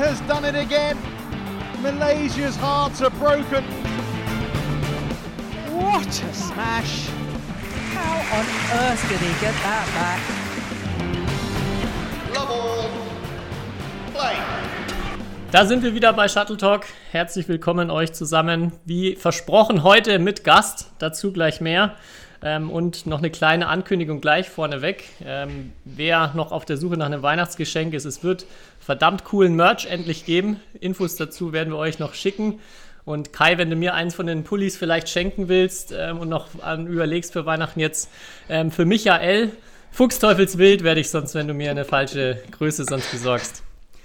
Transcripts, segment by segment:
has done it again. Malaysia's hearts are broken. What a smash! How on earth did he get that back? Love Play. Da sind wir wieder bei Shuttle Talk. Herzlich willkommen euch zusammen. Wie versprochen, heute mit Gast. Dazu gleich mehr. Ähm, und noch eine kleine Ankündigung gleich vorneweg. Ähm, wer noch auf der Suche nach einem Weihnachtsgeschenk ist, es wird verdammt coolen Merch endlich geben. Infos dazu werden wir euch noch schicken. Und Kai, wenn du mir eins von den Pullis vielleicht schenken willst ähm, und noch an, überlegst für Weihnachten jetzt, ähm, für Michael, Fuchsteufelswild werde ich sonst, wenn du mir eine falsche Größe sonst besorgst.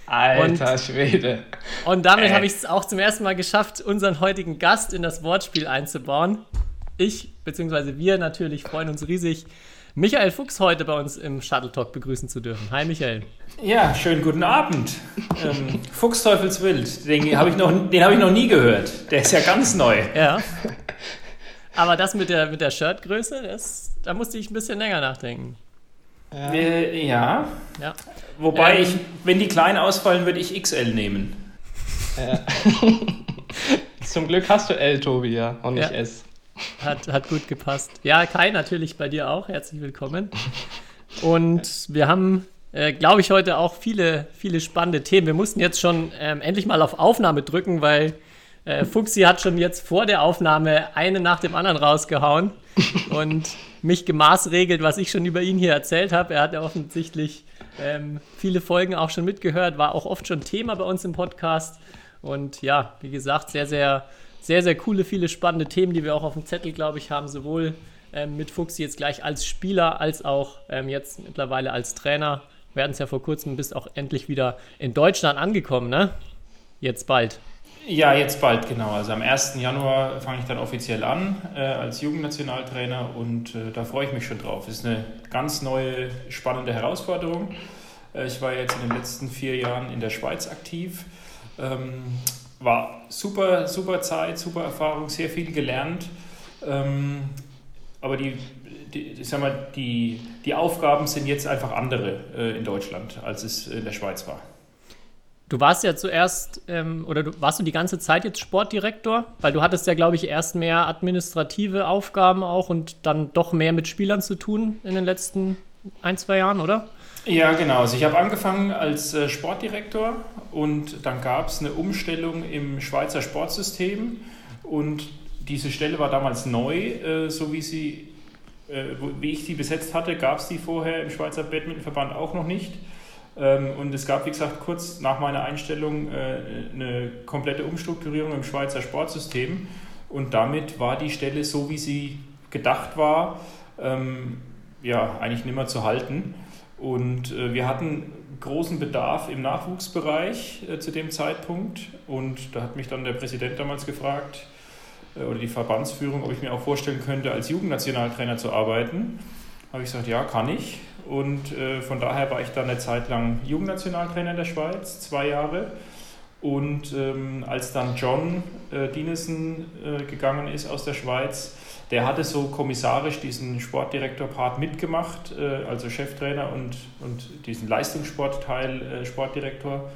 Alter und, Schwede. Und damit habe ich es auch zum ersten Mal geschafft, unseren heutigen Gast in das Wortspiel einzubauen. Ich, beziehungsweise wir natürlich, freuen uns riesig, Michael Fuchs heute bei uns im Shuttle Talk begrüßen zu dürfen. Hi Michael. Ja, schönen guten Abend. Ähm, Fuchsteufelswild, den habe ich, noch, hab ich noch nie gehört. Der ist ja ganz neu. Ja. Aber das mit der, mit der Shirtgröße, das, da musste ich ein bisschen länger nachdenken. Ja. Äh, ja. ja. Wobei ähm, ich, wenn die klein ausfallen, würde ich XL nehmen. Ja. Zum Glück hast du L, Tobi, ja, und nicht ja. S. Hat, hat gut gepasst. Ja, Kai, natürlich bei dir auch. Herzlich willkommen. Und wir haben, äh, glaube ich, heute auch viele, viele spannende Themen. Wir mussten jetzt schon ähm, endlich mal auf Aufnahme drücken, weil äh, Fuxi hat schon jetzt vor der Aufnahme eine nach dem anderen rausgehauen und mich gemaßregelt, was ich schon über ihn hier erzählt habe. Er hat ja offensichtlich ähm, viele Folgen auch schon mitgehört, war auch oft schon Thema bei uns im Podcast. Und ja, wie gesagt, sehr, sehr sehr, sehr coole, viele spannende Themen, die wir auch auf dem Zettel, glaube ich, haben, sowohl ähm, mit Fuchs jetzt gleich als Spieler, als auch ähm, jetzt mittlerweile als Trainer. Wir hatten es ja vor kurzem, bist auch endlich wieder in Deutschland angekommen, ne? Jetzt bald. Ja, jetzt bald, genau. Also am 1. Januar fange ich dann offiziell an äh, als Jugendnationaltrainer und äh, da freue ich mich schon drauf. Ist eine ganz neue, spannende Herausforderung. Äh, ich war jetzt in den letzten vier Jahren in der Schweiz aktiv. Ähm, war super, super Zeit, super Erfahrung, sehr viel gelernt. Ähm, aber die, die, sag mal, die, die Aufgaben sind jetzt einfach andere äh, in Deutschland, als es in der Schweiz war. Du warst ja zuerst, ähm, oder du, warst du die ganze Zeit jetzt Sportdirektor? Weil du hattest ja, glaube ich, erst mehr administrative Aufgaben auch und dann doch mehr mit Spielern zu tun in den letzten ein, zwei Jahren, oder? Ja, genau. Also ich habe angefangen als äh, Sportdirektor und dann gab es eine Umstellung im Schweizer Sportsystem und diese Stelle war damals neu, äh, so wie sie, äh, wie ich sie besetzt hatte, gab es die vorher im Schweizer Badmintonverband auch noch nicht. Ähm, und es gab, wie gesagt, kurz nach meiner Einstellung eine komplette Umstrukturierung im Schweizer Sportsystem und damit war die Stelle so, wie sie gedacht war, ähm, ja, eigentlich nicht mehr zu halten. Und äh, wir hatten großen Bedarf im Nachwuchsbereich äh, zu dem Zeitpunkt. Und da hat mich dann der Präsident damals gefragt, äh, oder die Verbandsführung, ob ich mir auch vorstellen könnte, als Jugendnationaltrainer zu arbeiten. Habe ich gesagt, ja, kann ich. Und äh, von daher war ich dann eine Zeit lang Jugendnationaltrainer in der Schweiz, zwei Jahre. Und ähm, als dann John äh, Dinesen äh, gegangen ist aus der Schweiz, der hatte so kommissarisch diesen Sportdirektor-Part mitgemacht, äh, also Cheftrainer und, und diesen Leistungssportteil äh, Sportdirektor.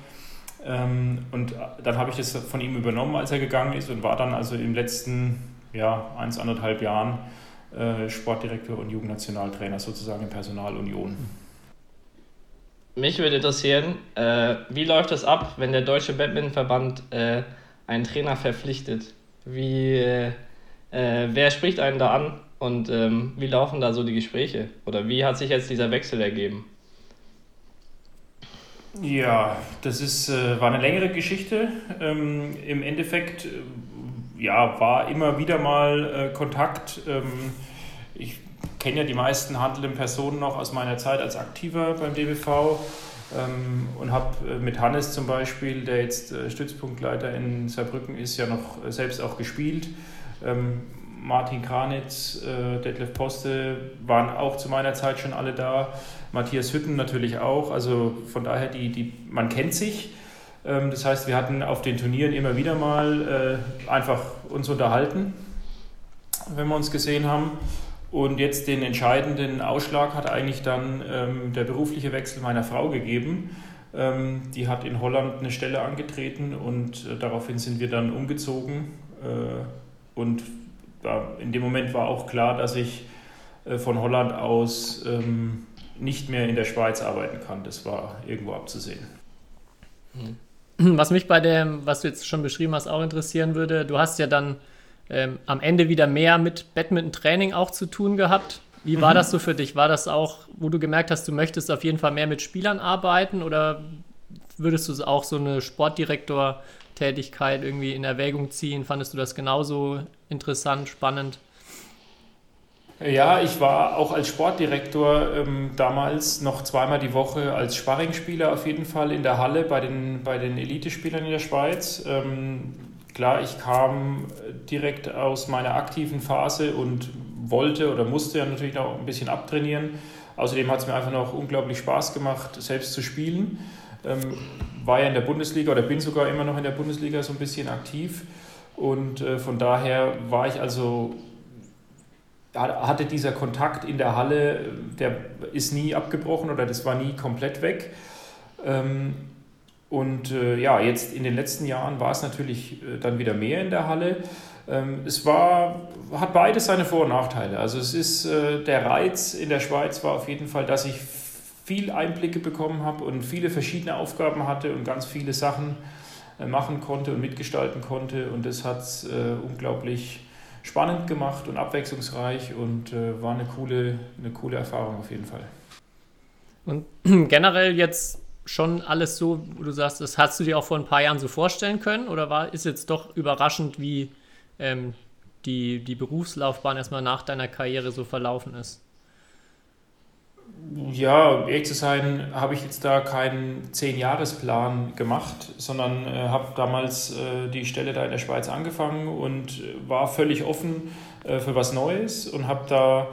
Ähm, und dann habe ich das von ihm übernommen, als er gegangen ist und war dann also im letzten ja, eins, anderthalb Jahren äh, Sportdirektor und Jugendnationaltrainer sozusagen in Personalunion. Mich würde interessieren, äh, wie läuft das ab, wenn der Deutsche Badmintonverband äh, einen Trainer verpflichtet? Wie äh, wer spricht einen da an und ähm, wie laufen da so die Gespräche? Oder wie hat sich jetzt dieser Wechsel ergeben? Ja, das ist, äh, war eine längere Geschichte. Ähm, Im Endeffekt äh, ja, war immer wieder mal äh, Kontakt. Ähm, ich kenne ja die meisten handelnden Personen noch aus meiner Zeit als Aktiver beim DBV ähm, und habe äh, mit Hannes zum Beispiel, der jetzt äh, Stützpunktleiter in Saarbrücken ist, ja noch selbst auch gespielt. Ähm, Martin Kranitz, äh, Detlef Poste waren auch zu meiner Zeit schon alle da. Matthias Hütten natürlich auch. Also von daher, die, die, man kennt sich. Ähm, das heißt, wir hatten auf den Turnieren immer wieder mal äh, einfach uns unterhalten, wenn wir uns gesehen haben. Und jetzt den entscheidenden Ausschlag hat eigentlich dann ähm, der berufliche Wechsel meiner Frau gegeben, Ähm, die hat in Holland eine Stelle angetreten und äh, daraufhin sind wir dann umgezogen. Äh, und in dem Moment war auch klar, dass ich äh, von Holland aus ähm, nicht mehr in der Schweiz arbeiten kann. Das war irgendwo abzusehen. Was mich bei dem, was du jetzt schon beschrieben hast, auch interessieren würde, du hast ja dann ähm, am Ende wieder mehr mit Badminton-Training auch zu tun gehabt. Wie war mhm. das so für dich? War das auch, wo du gemerkt hast, du möchtest auf jeden Fall mehr mit Spielern arbeiten oder würdest du auch so eine Sportdirektor-Tätigkeit irgendwie in Erwägung ziehen? Fandest du das genauso interessant, spannend? Ja, ich war auch als Sportdirektor ähm, damals noch zweimal die Woche als Sparringspieler auf jeden Fall in der Halle bei den, bei den Elitespielern in der Schweiz. Ähm, klar, ich kam direkt aus meiner aktiven Phase und wollte oder musste ja natürlich noch ein bisschen abtrainieren. Außerdem hat es mir einfach noch unglaublich Spaß gemacht, selbst zu spielen. Ähm, war ja in der Bundesliga oder bin sogar immer noch in der Bundesliga so ein bisschen aktiv. Und äh, von daher war ich also hatte dieser Kontakt in der Halle, der ist nie abgebrochen oder das war nie komplett weg. Ähm, und äh, ja, jetzt in den letzten Jahren war es natürlich äh, dann wieder mehr in der Halle. Ähm, es war, hat beides seine Vor- und Nachteile. Also es ist äh, der Reiz in der Schweiz war auf jeden Fall, dass ich viel Einblicke bekommen habe und viele verschiedene Aufgaben hatte und ganz viele Sachen machen konnte und mitgestalten konnte. Und das hat es unglaublich spannend gemacht und abwechslungsreich und äh, war eine coole, eine coole Erfahrung auf jeden Fall. Und generell jetzt schon alles so, wo du sagst, das hast du dir auch vor ein paar Jahren so vorstellen können oder war, ist jetzt doch überraschend, wie ähm, die, die Berufslaufbahn erstmal nach deiner Karriere so verlaufen ist? Ja, ehrlich zu sein, habe ich jetzt da keinen Zehn-Jahres-Plan gemacht, sondern äh, habe damals äh, die Stelle da in der Schweiz angefangen und äh, war völlig offen äh, für was Neues und habe da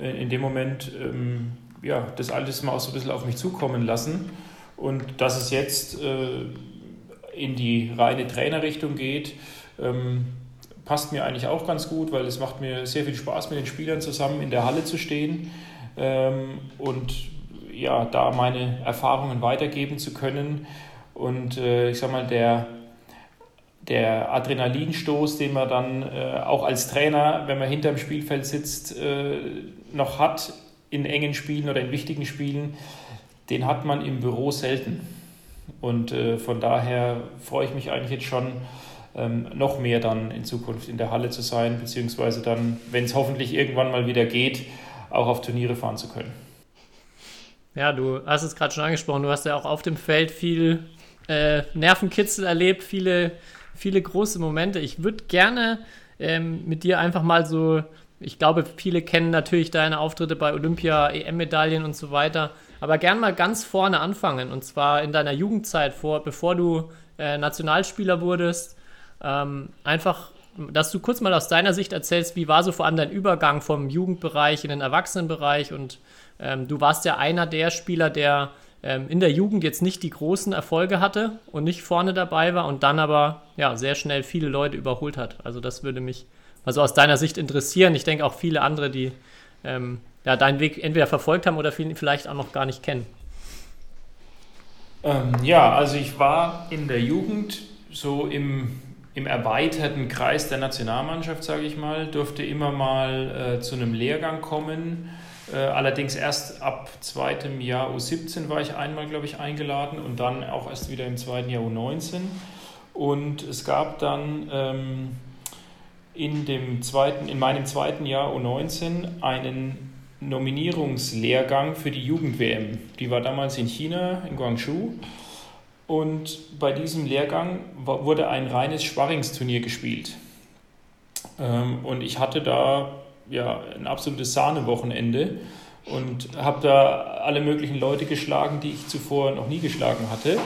äh, in dem Moment ähm, ja, das alles mal auch so ein bisschen auf mich zukommen lassen. Und dass es jetzt äh, in die reine Trainerrichtung geht, ähm, passt mir eigentlich auch ganz gut, weil es macht mir sehr viel Spaß, mit den Spielern zusammen in der Halle zu stehen ähm, und ja, da meine Erfahrungen weitergeben zu können. Und äh, ich sag mal, der, der Adrenalinstoß, den man dann äh, auch als Trainer, wenn man hinterm Spielfeld sitzt, äh, noch hat in engen Spielen oder in wichtigen Spielen, den hat man im Büro selten. Und äh, von daher freue ich mich eigentlich jetzt schon, ähm, noch mehr dann in Zukunft in der Halle zu sein, beziehungsweise dann, wenn es hoffentlich irgendwann mal wieder geht, auch auf Turniere fahren zu können. Ja, du hast es gerade schon angesprochen, du hast ja auch auf dem Feld viel äh, Nervenkitzel erlebt, viele, viele große Momente. Ich würde gerne ähm, mit dir einfach mal so, ich glaube, viele kennen natürlich deine Auftritte bei Olympia, EM-Medaillen und so weiter, aber gern mal ganz vorne anfangen und zwar in deiner Jugendzeit, vor, bevor du äh, Nationalspieler wurdest. Ähm, einfach dass du kurz mal aus deiner Sicht erzählst, wie war so vor allem dein Übergang vom Jugendbereich in den Erwachsenenbereich und ähm, du warst ja einer der Spieler, der ähm, in der Jugend jetzt nicht die großen Erfolge hatte und nicht vorne dabei war und dann aber ja sehr schnell viele Leute überholt hat. Also das würde mich also aus deiner Sicht interessieren. Ich denke auch viele andere, die ähm, ja, deinen Weg entweder verfolgt haben oder vielleicht auch noch gar nicht kennen. Ähm, ja, also ich war in der Jugend so im im erweiterten Kreis der Nationalmannschaft, sage ich mal, durfte immer mal äh, zu einem Lehrgang kommen. Äh, allerdings erst ab zweitem Jahr U17 war ich einmal, glaube ich, eingeladen und dann auch erst wieder im zweiten Jahr U19. Und es gab dann ähm, in, dem zweiten, in meinem zweiten Jahr U19 einen Nominierungslehrgang für die Jugend-WM. Die war damals in China, in Guangzhou. Und bei diesem Lehrgang wurde ein reines Sparringsturnier gespielt. Ähm, und ich hatte da ja, ein absolutes Sahnewochenende und habe da alle möglichen Leute geschlagen, die ich zuvor noch nie geschlagen hatte.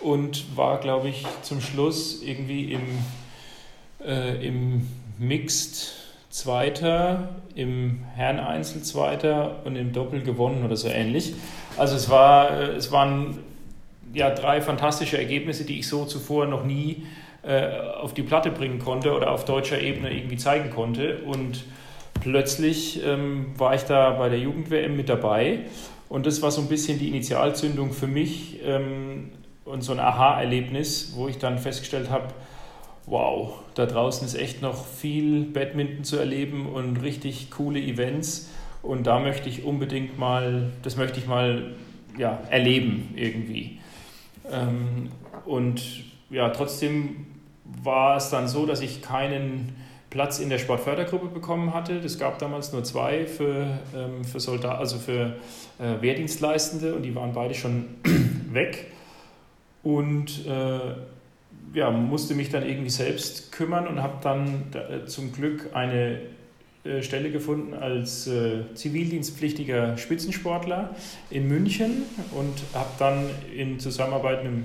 Und war, glaube ich, zum Schluss irgendwie im, äh, im Mixed Zweiter, im Herreneinzel Zweiter und im Doppel gewonnen oder so ähnlich. Also es war, äh, es waren ja, drei fantastische Ergebnisse, die ich so zuvor noch nie äh, auf die Platte bringen konnte oder auf deutscher Ebene irgendwie zeigen konnte. Und plötzlich ähm, war ich da bei der Jugend-WM mit dabei Und das war so ein bisschen die Initialzündung für mich ähm, und so ein Aha-Erlebnis, wo ich dann festgestellt habe, wow, da draußen ist echt noch viel Badminton zu erleben und richtig coole Events. Und da möchte ich unbedingt mal, das möchte ich mal ja, erleben irgendwie. Ähm, und ja, trotzdem war es dann so, dass ich keinen Platz in der Sportfördergruppe bekommen hatte. Es gab damals nur zwei für, ähm, für Soldat, also für äh, Wehrdienstleistende und die waren beide schon weg. Und äh, ja, musste mich dann irgendwie selbst kümmern und habe dann äh, zum Glück eine Stelle gefunden als äh, zivildienstpflichtiger Spitzensportler in München und habe dann in Zusammenarbeit mit dem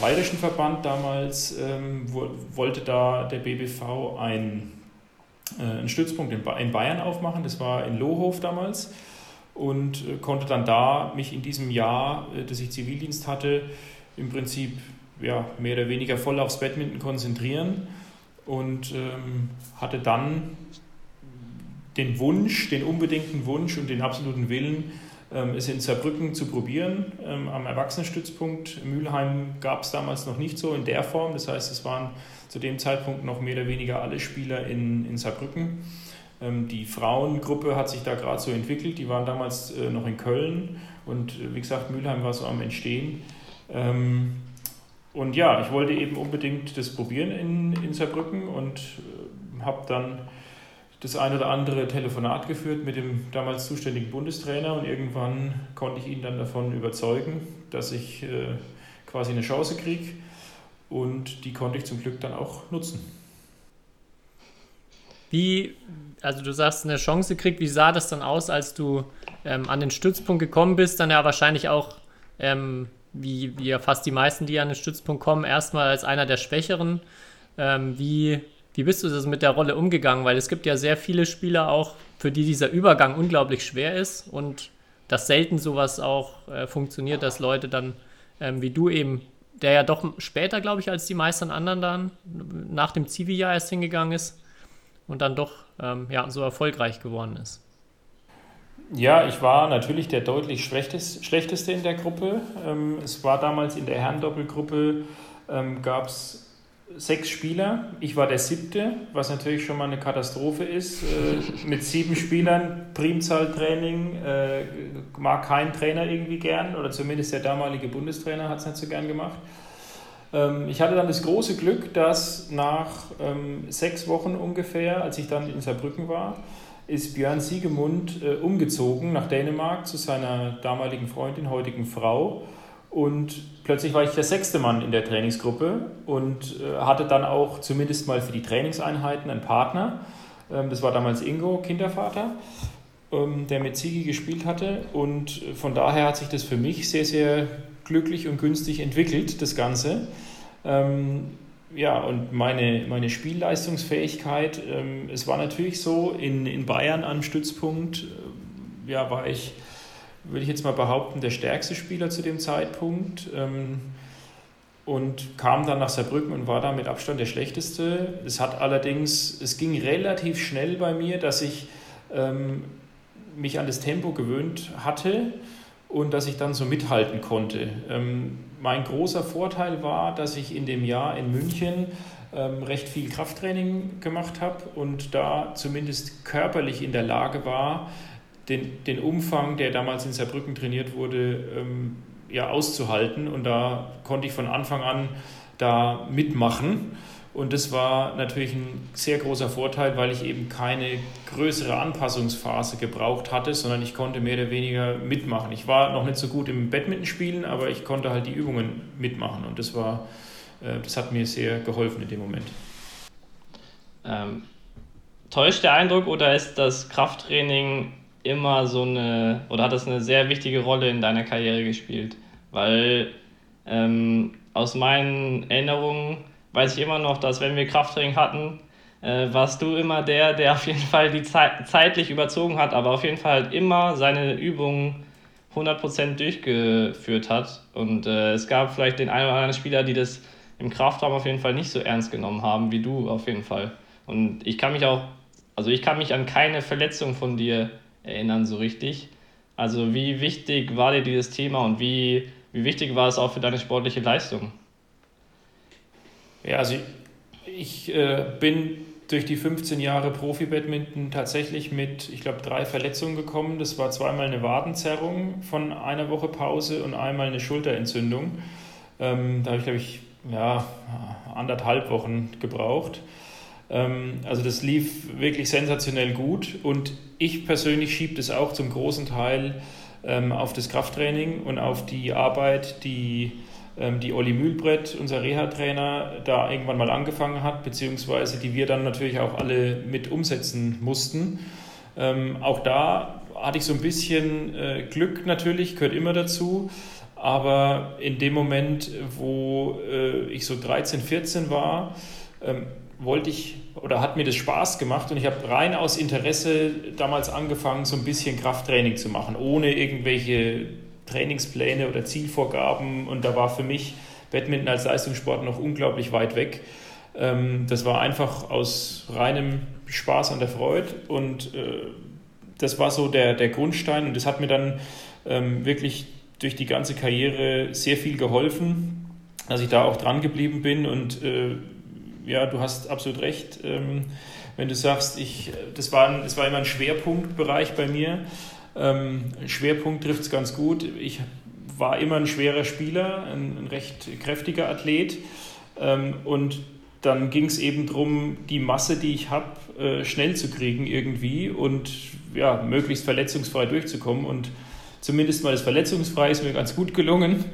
Bayerischen Verband damals, ähm, wo, wollte da der BBV ein, äh, einen Stützpunkt in, in, Bayern aufmachen, das war in Lohof damals und äh, konnte dann da mich in diesem Jahr, äh, dass ich Zivildienst hatte, im Prinzip ja, mehr oder weniger voll aufs Badminton konzentrieren und ähm, hatte dann den Wunsch, den unbedingten Wunsch und den absoluten Willen, ähm, es in Saarbrücken zu probieren. Ähm, am Erwachsenenstützpunkt Mülheim gab es damals noch nicht so in der Form. Das heißt, es waren zu dem Zeitpunkt noch mehr oder weniger alle Spieler in, in Saarbrücken. Ähm, die Frauengruppe hat sich da gerade so entwickelt. Die waren damals äh, noch in Köln und äh, wie gesagt, Mülheim war so am Entstehen. Und ja, ich wollte eben unbedingt das probieren in, in Saarbrücken und äh, habe dann das ein oder andere Telefonat geführt mit dem damals zuständigen Bundestrainer und irgendwann konnte ich ihn dann davon überzeugen, dass ich äh, quasi eine Chance kriege und die konnte ich zum Glück dann auch nutzen. Wie, also du sagst, eine Chance kriegt, wie sah das dann aus, als du ähm, an den Stützpunkt gekommen bist? Dann ja wahrscheinlich auch, ähm, wie, wie ja fast die meisten, die an den Stützpunkt kommen, erstmal als einer der Schwächeren. Ähm, wie wie bist du das mit der Rolle umgegangen? Weil es gibt ja sehr viele Spieler auch, für die dieser Übergang unglaublich schwer ist und dass selten sowas auch äh, funktioniert, dass Leute dann, ähm, wie du eben, der ja doch später, glaube ich, als die meisten anderen dann nach dem Zivi-Jahr erst hingegangen ist und dann doch ähm, ja, so erfolgreich geworden ist. Ja, ich war natürlich der deutlich schlechteste in der Gruppe. Ähm, es war damals in der Herrendoppelgruppe, ähm, gab es sechs Spieler. Ich war der siebte, was natürlich schon mal eine Katastrophe ist. Äh, mit sieben Spielern, Primzahltraining, äh, mag kein Trainer irgendwie gern oder zumindest der damalige Bundestrainer hat es nicht so gern gemacht. Ähm, ich hatte dann das große Glück, dass nach ähm, sechs Wochen ungefähr, als ich dann in Saarbrücken war, ist Björn Siegemund äh, umgezogen nach Dänemark zu seiner damaligen Freundin, heutigen Frau. Und plötzlich war ich der sechste Mann in der Trainingsgruppe und äh, hatte dann auch zumindest mal für die Trainingseinheiten einen Partner. Ähm, das war damals Ingo, Kindervater, ähm, der mit Zigi gespielt hatte. Und von daher hat sich das für mich sehr, sehr glücklich und günstig entwickelt, das Ganze. Ähm, ja, und meine, meine Spielleistungsfähigkeit, es war natürlich so, in, in Bayern am Stützpunkt äh, ja, war ich würde ich jetzt mal behaupten, der stärkste Spieler zu dem Zeitpunkt. Ähm, und kam dann nach Saarbrücken und war da mit Abstand der schlechteste. Es hat allerdings, es ging relativ schnell bei mir, dass ich ähm, mich an das Tempo gewöhnt hatte und dass ich dann so mithalten konnte. Ähm, mein großer Vorteil war, dass ich in dem Jahr in München recht viel Krafttraining gemacht habe und da zumindest körperlich in der Lage war, den, den Umfang, der damals in Saarbrücken trainiert wurde, ähm, ja, auszuhalten. Und da konnte ich von Anfang an da mitmachen. Und das war natürlich ein sehr großer Vorteil, weil ich eben keine größere Anpassungsphase gebraucht hatte, sondern ich konnte mehr oder weniger mitmachen. Ich war noch nicht so gut im Badminton-Spielen, aber ich konnte halt die Übungen mitmachen. Und das war, äh, das hat mir sehr geholfen in dem Moment. Ähm, täuscht der Eindruck oder ist das Krafttraining immer so eine, oder hat das eine sehr wichtige Rolle in deiner Karriere gespielt? Weil ähm, aus meinen Erinnerungen weiß ich immer noch, dass wenn wir Krafttraining hatten, äh, warst du immer der, der auf jeden Fall die Zeit, zeitlich überzogen hat, aber auf jeden Fall halt immer seine Übungen 100% durchgeführt hat. Und äh, es gab vielleicht den einen oder anderen Spieler, die das im Kraftraum auf jeden Fall nicht so ernst genommen haben wie du auf jeden Fall. Und ich kann mich auch, also ich kann mich an keine Verletzung von dir erinnern so richtig. Also wie wichtig war dir dieses Thema und wie, wie wichtig war es auch für deine sportliche Leistung? Ja, also ich, ich äh, bin durch die 15 Jahre Profi-Badminton tatsächlich mit, ich glaube, drei Verletzungen gekommen. Das war zweimal eine Wadenzerrung von einer Woche Pause und einmal eine Schulterentzündung. Ähm, da habe ich, glaube ich, ja, anderthalb Wochen gebraucht. Ähm, also das lief wirklich sensationell gut und ich persönlich schiebe das auch zum großen Teil ähm, auf das Krafttraining und auf die Arbeit, die ähm, die Olli Mühlbrett, unser Reha-Trainer, da irgendwann mal angefangen hat, beziehungsweise die wir dann natürlich auch alle mit umsetzen mussten. Auch da hatte ich so ein bisschen äh, Glück natürlich, gehört immer dazu. Aber in dem Moment, wo äh, ich so 13, 14 war, wollte ich oder hat mir das Spaß gemacht und ich habe rein aus Interesse damals angefangen, so ein bisschen Krafttraining zu machen, ohne irgendwelche Trainingspläne oder Zielvorgaben. Und da war für mich Badminton als Leistungssport noch unglaublich weit weg. Ähm, das war einfach aus reinem Spaß an der Freude. Und äh, das war so der, der Grundstein. Und das hat mir dann ähm, wirklich durch die ganze Karriere sehr viel geholfen, dass ich da auch dran geblieben bin. Und äh, ja, du hast absolut recht, ähm, wenn du sagst, ich, das, war das war immer ein Schwerpunktbereich bei mir. Ähm, Schwerpunkt trifft es ganz gut. Ich war immer ein schwerer Spieler, ein, ein recht kräftiger Athlet. Ähm, und dann ging es eben darum, die Masse, die ich habe, äh, schnell zu kriegen irgendwie und ja, möglichst verletzungsfrei durchzukommen. Und zumindest mal das Verletzungsfrei ist mir ganz gut gelungen.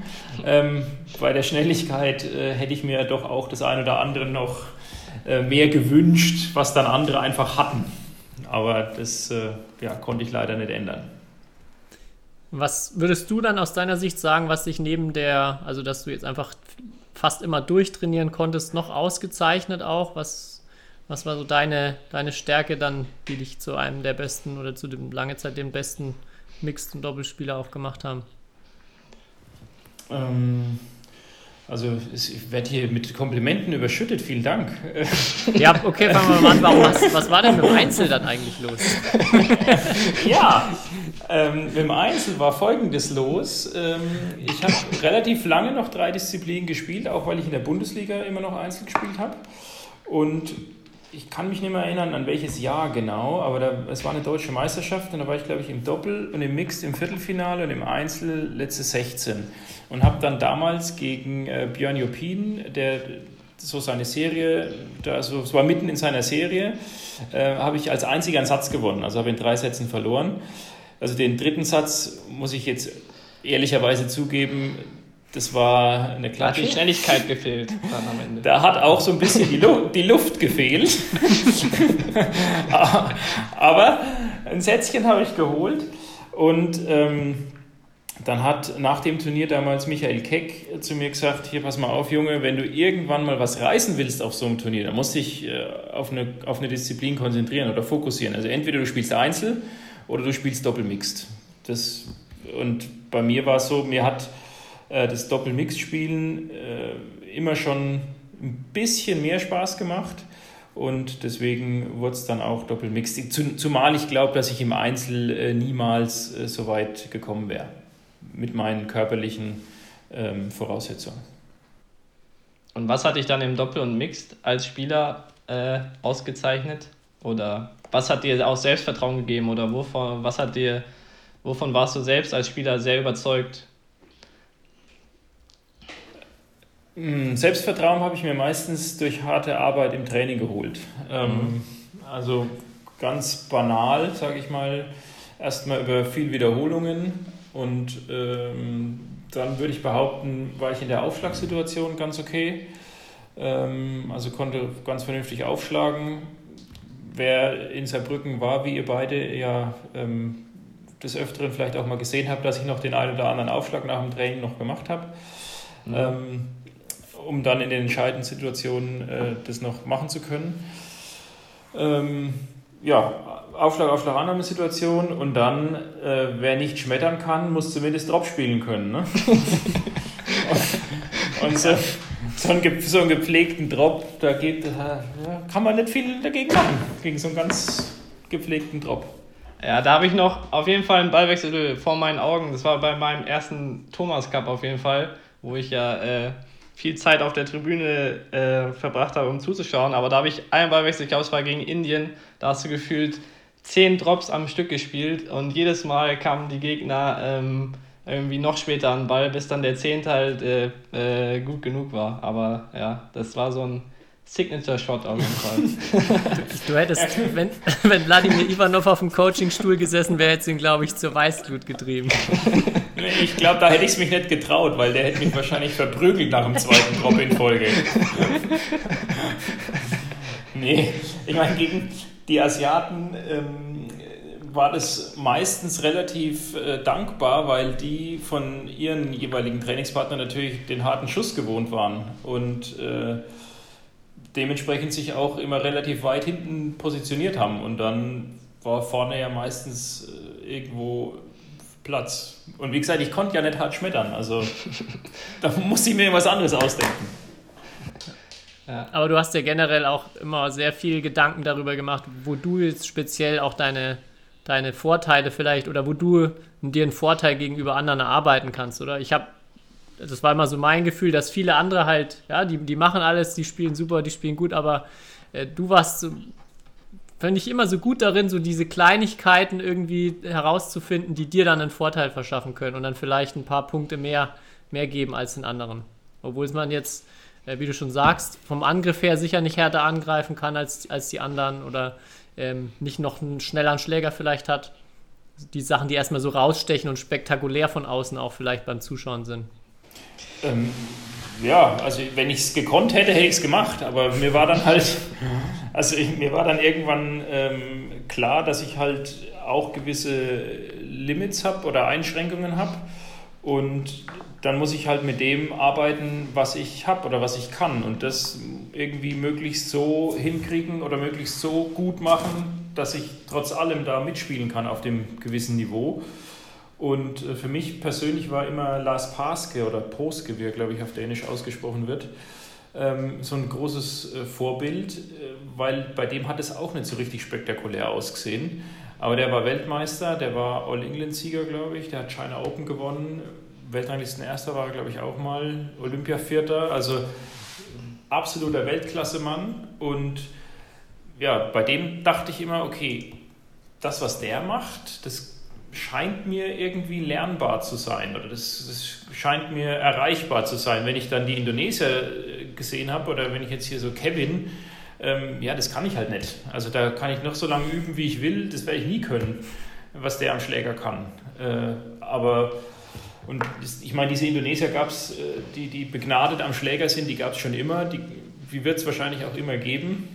Ähm, bei der Schnelligkeit äh, hätte ich mir doch auch das eine oder andere noch äh, mehr gewünscht, was dann andere einfach hatten. Aber das äh, ja, konnte ich leider nicht ändern. Was würdest du dann aus deiner Sicht sagen, was sich neben der, also dass du jetzt einfach fast immer durchtrainieren konntest, noch ausgezeichnet auch? Was, was war so deine, deine Stärke dann, die dich zu einem der besten oder zu dem lange Zeit den besten Mixed- und Doppelspieler auch gemacht haben? Ähm, also ich werde hier mit Komplimenten überschüttet, vielen Dank. Ja, okay, fangen wir mal an. Warum, was, was war denn mit dem Einzel dann eigentlich los? ja, ähm, dem Einzel war folgendes los. Ähm, ich habe relativ lange noch drei Disziplinen gespielt, auch weil ich in der Bundesliga immer noch Einzel gespielt habe. Und ich kann mich nicht mehr erinnern, an welches Jahr genau, aber da, es war eine deutsche Meisterschaft und da war ich, glaube ich, im Doppel und im Mixed im Viertelfinale und im Einzel letzte 16. Und habe dann damals gegen äh, Björn Jopin, der so seine Serie, also es war mitten in seiner Serie, äh, habe ich als einziger einen Satz gewonnen, also habe in drei Sätzen verloren. Also den dritten Satz muss ich jetzt ehrlicherweise zugeben, das war eine. Hat die Schnelligkeit gefehlt. Da hat auch so ein bisschen die, Lu die Luft gefehlt. Aber ein Sätzchen habe ich geholt. Und ähm, dann hat nach dem Turnier damals Michael Keck zu mir gesagt, hier pass mal auf Junge, wenn du irgendwann mal was reißen willst auf so einem Turnier, dann musst du dich äh, auf, eine, auf eine Disziplin konzentrieren oder fokussieren. Also entweder du spielst Einzel oder du spielst Doppelmixed. Das, und bei mir war es so, mir hat äh, das Doppelmix-Spielen äh, immer schon ein bisschen mehr Spaß gemacht und deswegen wurde es dann auch Doppelmix. Zumal ich glaube, dass ich im Einzel äh, niemals so weit gekommen wäre mit meinen körperlichen ähm, Voraussetzungen. Und was hat dich dann im Doppel und Mixed als Spieler äh, ausgezeichnet? Oder was hat dir auch Selbstvertrauen gegeben? Oder wovon, was hat dir, wovon warst du selbst als Spieler sehr überzeugt? Hm, Selbstvertrauen habe ich mir meistens durch harte Arbeit im Training geholt. Ähm, mhm. Also ganz banal, sage ich mal, erstmal über viel Wiederholungen und ähm, dann würde ich behaupten, war ich in der Aufschlagssituation ganz okay. Ähm, also konnte ganz vernünftig aufschlagen. Wer in Saarbrücken war, wie ihr beide ja ähm, des Öfteren vielleicht auch mal gesehen habt, dass ich noch den einen oder anderen Aufschlag nach dem Training noch gemacht habe. Mhm. Um dann in den entscheidenden Situationen äh, das noch machen zu können. Ähm, ja, Aufschlag, Aufschlag, Annahmesituation und dann, äh, wer nicht schmettern kann, muss zumindest Drop spielen können. Ne? und, und so, so, einen, so einen gepflegten Drop, da geht, da kann man nicht viel dagegen machen, gegen so einen ganz gepflegten Drop. Ja, da habe ich noch auf jeden Fall einen Ballwechsel vor meinen Augen. Das war bei meinem ersten Thomas Cup auf jeden Fall, wo ich ja äh, viel Zeit auf der Tribüne äh, verbracht habe, um zuzuschauen. Aber da habe ich einen Ballwechsel, ich glaube, es war gegen Indien. Da hast du gefühlt zehn Drops am Stück gespielt und jedes Mal kamen die Gegner ähm, irgendwie noch später an den Ball, bis dann der zehnte halt äh, äh, gut genug war. Aber ja, das war so ein Signature-Shot auf jeden Fall. Du hättest, wenn, wenn Wladimir Ivanov auf dem Coachingstuhl gesessen wäre, hättest du ihn, glaube ich, zur Weißglut getrieben. Ich glaube, da hätte ich es mich nicht getraut, weil der hätte mich wahrscheinlich verprügelt nach dem zweiten Drop in Folge. nee, ich meine, gegen die Asiaten ähm, war das meistens relativ äh, dankbar, weil die von ihren jeweiligen Trainingspartnern natürlich den harten Schuss gewohnt waren und äh, dementsprechend sich auch immer relativ weit hinten positioniert haben. Und dann war vorne ja meistens äh, irgendwo Platz. Und wie gesagt, ich konnte ja nicht hart schmettern. Also da muss ich mir was anderes ausdenken. Ja. Aber du hast ja generell auch immer sehr viel Gedanken darüber gemacht, wo du jetzt speziell auch deine, deine Vorteile vielleicht oder wo du dir einen Vorteil gegenüber anderen erarbeiten kannst, oder? Ich habe, das war immer so mein Gefühl, dass viele andere halt, ja, die, die machen alles, die spielen super, die spielen gut, aber äh, du warst so, finde ich immer so gut darin, so diese Kleinigkeiten irgendwie herauszufinden, die dir dann einen Vorteil verschaffen können und dann vielleicht ein paar Punkte mehr, mehr geben als den anderen. Obwohl es man jetzt äh, wie du schon sagst, vom Angriff her sicher nicht härter angreifen kann als, als die anderen oder ähm, nicht noch einen schnelleren Schläger vielleicht hat. Die Sachen, die erstmal so rausstechen und spektakulär von außen auch vielleicht beim Zuschauen sind. Ähm, ja, also wenn ich es gekonnt hätte, hätte ich es gemacht, aber mir war dann halt, also ich, mir war dann irgendwann ähm, klar, dass ich halt auch gewisse Limits habe oder Einschränkungen habe und dann muss ich halt mit dem arbeiten, was ich habe oder was ich kann und das irgendwie möglichst so hinkriegen oder möglichst so gut machen, dass ich trotz allem da mitspielen kann auf dem gewissen Niveau. Und äh, für mich persönlich war immer Lars Paske oder Poske, wie er glaube ich auf Dänisch ausgesprochen wird, ähm, so ein großes äh, Vorbild, äh, weil bei dem hat es auch nicht so richtig spektakulär ausgesehen. Aber der war Weltmeister, der war All-England-Sieger, glaube ich, der hat China Open gewonnen, Weltranglisten Erster war, glaube ich, auch mal Olympia-Vierter. Also absoluter Weltklasse-Mann. Und ja, bei dem dachte ich immer, okay, das, was der macht, das scheint mir irgendwie lernbar zu sein oder das, das scheint mir erreichbar zu sein. Wenn ich dann die Indonesier gesehen habe oder wenn ich jetzt hier so Kevin, ähm, ja, das kann ich halt nicht. Also da kann ich noch so lange üben, wie ich will, das werde ich nie können, was der am Schläger kann. Äh, aber und ich meine, diese Indonesier gab es, äh, die, die begnadet am Schläger sind, die gab es schon immer, die, die wird es wahrscheinlich auch immer geben.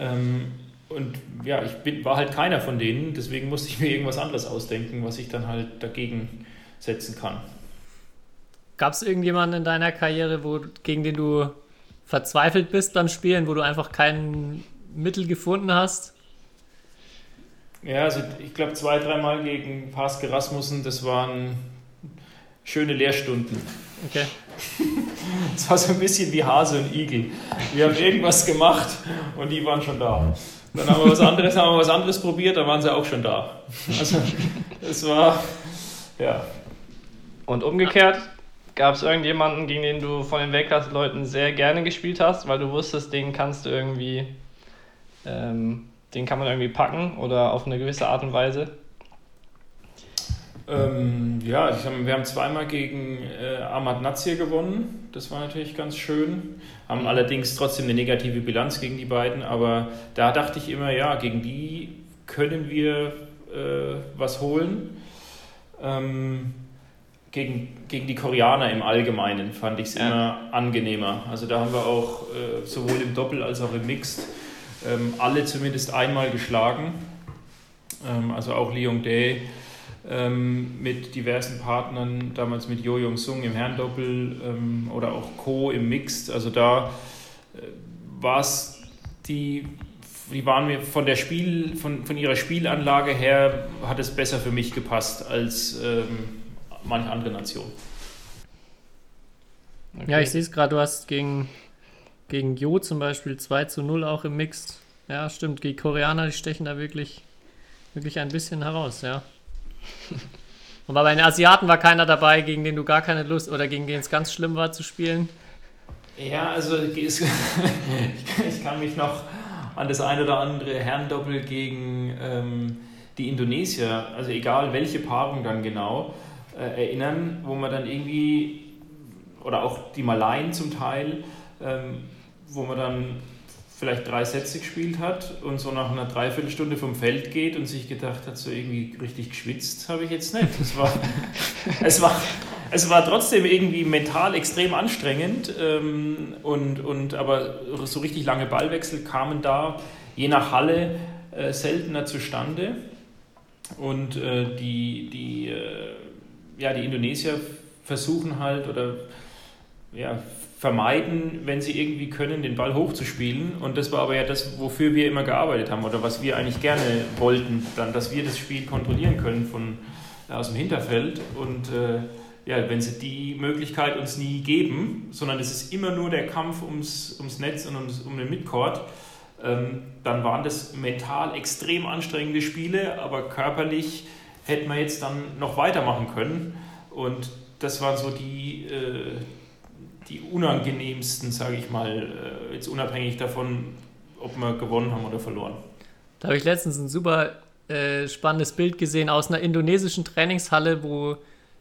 Ähm, und ja, ich bin, war halt keiner von denen, deswegen musste ich mir irgendwas anderes ausdenken, was ich dann halt dagegen setzen kann. Gab es irgendjemanden in deiner Karriere, wo, gegen den du verzweifelt bist beim Spielen, wo du einfach kein Mittel gefunden hast? Ja, also ich glaube zwei, dreimal gegen Paske Rasmussen, das waren schöne Lehrstunden. Okay. Es war so ein bisschen wie Hase und Igel. Wir haben irgendwas gemacht und die waren schon da. Dann haben wir was anderes, haben wir was anderes probiert, dann waren sie auch schon da. Also es war, ja. Und umgekehrt, gab es irgendjemanden, gegen den du von den Weltklasse-Leuten sehr gerne gespielt hast, weil du wusstest, den kannst du irgendwie, ähm, den kann man irgendwie packen oder auf eine gewisse Art und Weise? Ähm, ja, hab, wir haben zweimal gegen äh, Ahmad Nazir gewonnen. Das war natürlich ganz schön. Haben allerdings trotzdem eine negative Bilanz gegen die beiden. Aber da dachte ich immer, ja, gegen die können wir äh, was holen. Ähm, gegen, gegen die Koreaner im Allgemeinen fand ich es ja. immer angenehmer. Also da haben wir auch äh, sowohl im Doppel als auch im Mixed ähm, alle zumindest einmal geschlagen. Ähm, also auch Leon Day ähm, mit diversen Partnern, damals mit Jo Jong Sung im Herrendoppel ähm, oder auch Co im Mixed. Also da äh, war es die, die waren mir von der Spiel, von, von ihrer Spielanlage her hat es besser für mich gepasst als ähm, manche andere Nation. Okay. Ja, ich sehe es gerade, du hast gegen, gegen Jo zum Beispiel 2 zu 0 auch im Mixed. Ja, stimmt, die Koreaner, die stechen da wirklich wirklich ein bisschen heraus, ja. Und bei den Asiaten war keiner dabei, gegen den du gar keine Lust oder gegen den es ganz schlimm war zu spielen. Ja, also es, ich kann mich noch an das ein oder andere Herrendoppel gegen ähm, die Indonesier, also egal welche Paarung dann genau, äh, erinnern, wo man dann irgendwie, oder auch die Malaien zum Teil, ähm, wo man dann vielleicht drei Sätze gespielt hat und so nach einer Dreiviertelstunde vom Feld geht und sich gedacht hat, so irgendwie richtig geschwitzt habe ich jetzt nicht. Es war, es war, es war trotzdem irgendwie mental extrem anstrengend ähm, und, und aber so richtig lange Ballwechsel kamen da je nach Halle äh, seltener zustande und äh, die, die, äh, ja, die Indonesier versuchen halt oder ja, vermeiden, wenn sie irgendwie können, den Ball hochzuspielen. Und das war aber ja das, wofür wir immer gearbeitet haben oder was wir eigentlich gerne wollten, dann, dass wir das Spiel kontrollieren können von, aus dem Hinterfeld. Und äh, ja, wenn sie die Möglichkeit uns nie geben, sondern es ist immer nur der Kampf ums, ums Netz und ums, um den Midcourt, ähm, dann waren das mental extrem anstrengende Spiele, aber körperlich hätten wir jetzt dann noch weitermachen können. Und das waren so die, äh, die unangenehmsten, sage ich mal, äh, jetzt unabhängig davon, ob wir gewonnen haben oder verloren. Da habe ich letztens ein super äh, spannendes Bild gesehen aus einer indonesischen Trainingshalle, wo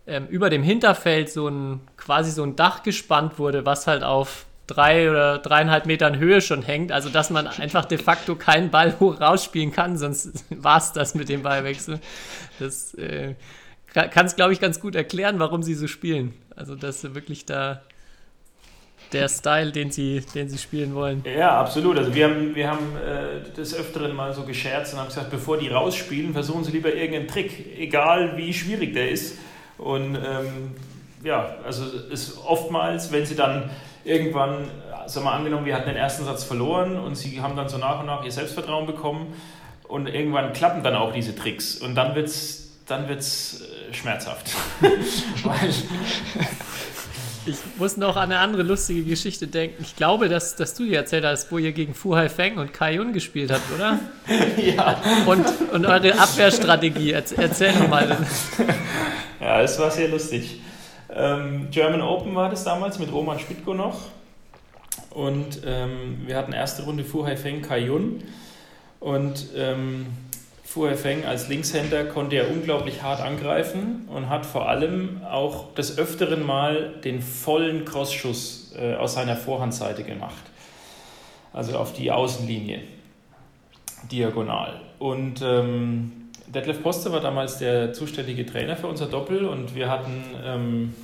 ähm, über dem Hinterfeld so ein quasi so ein Dach gespannt wurde, was halt auf drei oder dreieinhalb Metern Höhe schon hängt. Also dass man einfach de facto keinen Ball hoch rausspielen kann, sonst war es das mit dem Ballwechsel. Das äh, kann es, glaube ich, ganz gut erklären, warum sie so spielen. Also dass sie wirklich da der Style, den sie, den sie spielen wollen. Ja, absolut. Also wir haben, wir haben äh, des Öfteren mal so gescherzt und haben gesagt, bevor die rausspielen, versuchen sie lieber irgendeinen Trick, egal wie schwierig der ist. Und ähm, ja, also ist oftmals, wenn sie dann irgendwann, sagen wir angenommen, wir hatten den ersten Satz verloren und sie haben dann so nach und nach ihr Selbstvertrauen bekommen und irgendwann klappen dann auch diese Tricks und dann wird es dann wird's äh, schmerzhaft. Weil ich muss noch an eine andere lustige Geschichte denken. Ich glaube, dass, dass du dir erzählt hast, wo ihr gegen Fu Haifeng und Kai Yun gespielt habt, oder? ja. Und, und eure Abwehrstrategie. Erzähl nochmal. ja, es war sehr lustig. Ähm, German Open war das damals mit Roman Spitko noch. Und ähm, wir hatten erste Runde Fu Haifeng, Kai Yun. Und ähm, Fu Feng als Linkshänder konnte er unglaublich hart angreifen und hat vor allem auch des Öfteren mal den vollen Crossschuss äh, aus seiner Vorhandseite gemacht. Also auf die Außenlinie, diagonal. Und ähm, Detlef Poster war damals der zuständige Trainer für unser Doppel und wir hatten ähm,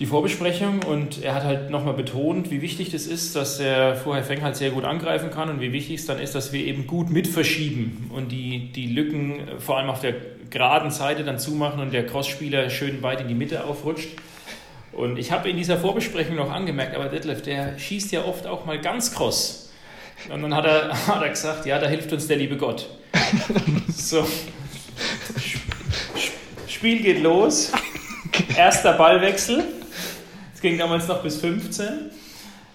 die Vorbesprechung und er hat halt nochmal betont, wie wichtig das ist, dass der Vorher Feng halt sehr gut angreifen kann und wie wichtig es dann ist, dass wir eben gut mit verschieben und die, die Lücken äh, vor allem auf der geraden Seite dann zumachen und der Crossspieler schön weit in die Mitte aufrutscht. Und ich habe in dieser Vorbesprechung noch angemerkt, aber Detlef, der schießt ja oft auch mal ganz cross. Und dann hat er, hat er gesagt, ja, da hilft uns der liebe Gott. so. Spiel geht los. Erster Ballwechsel ging damals noch bis 15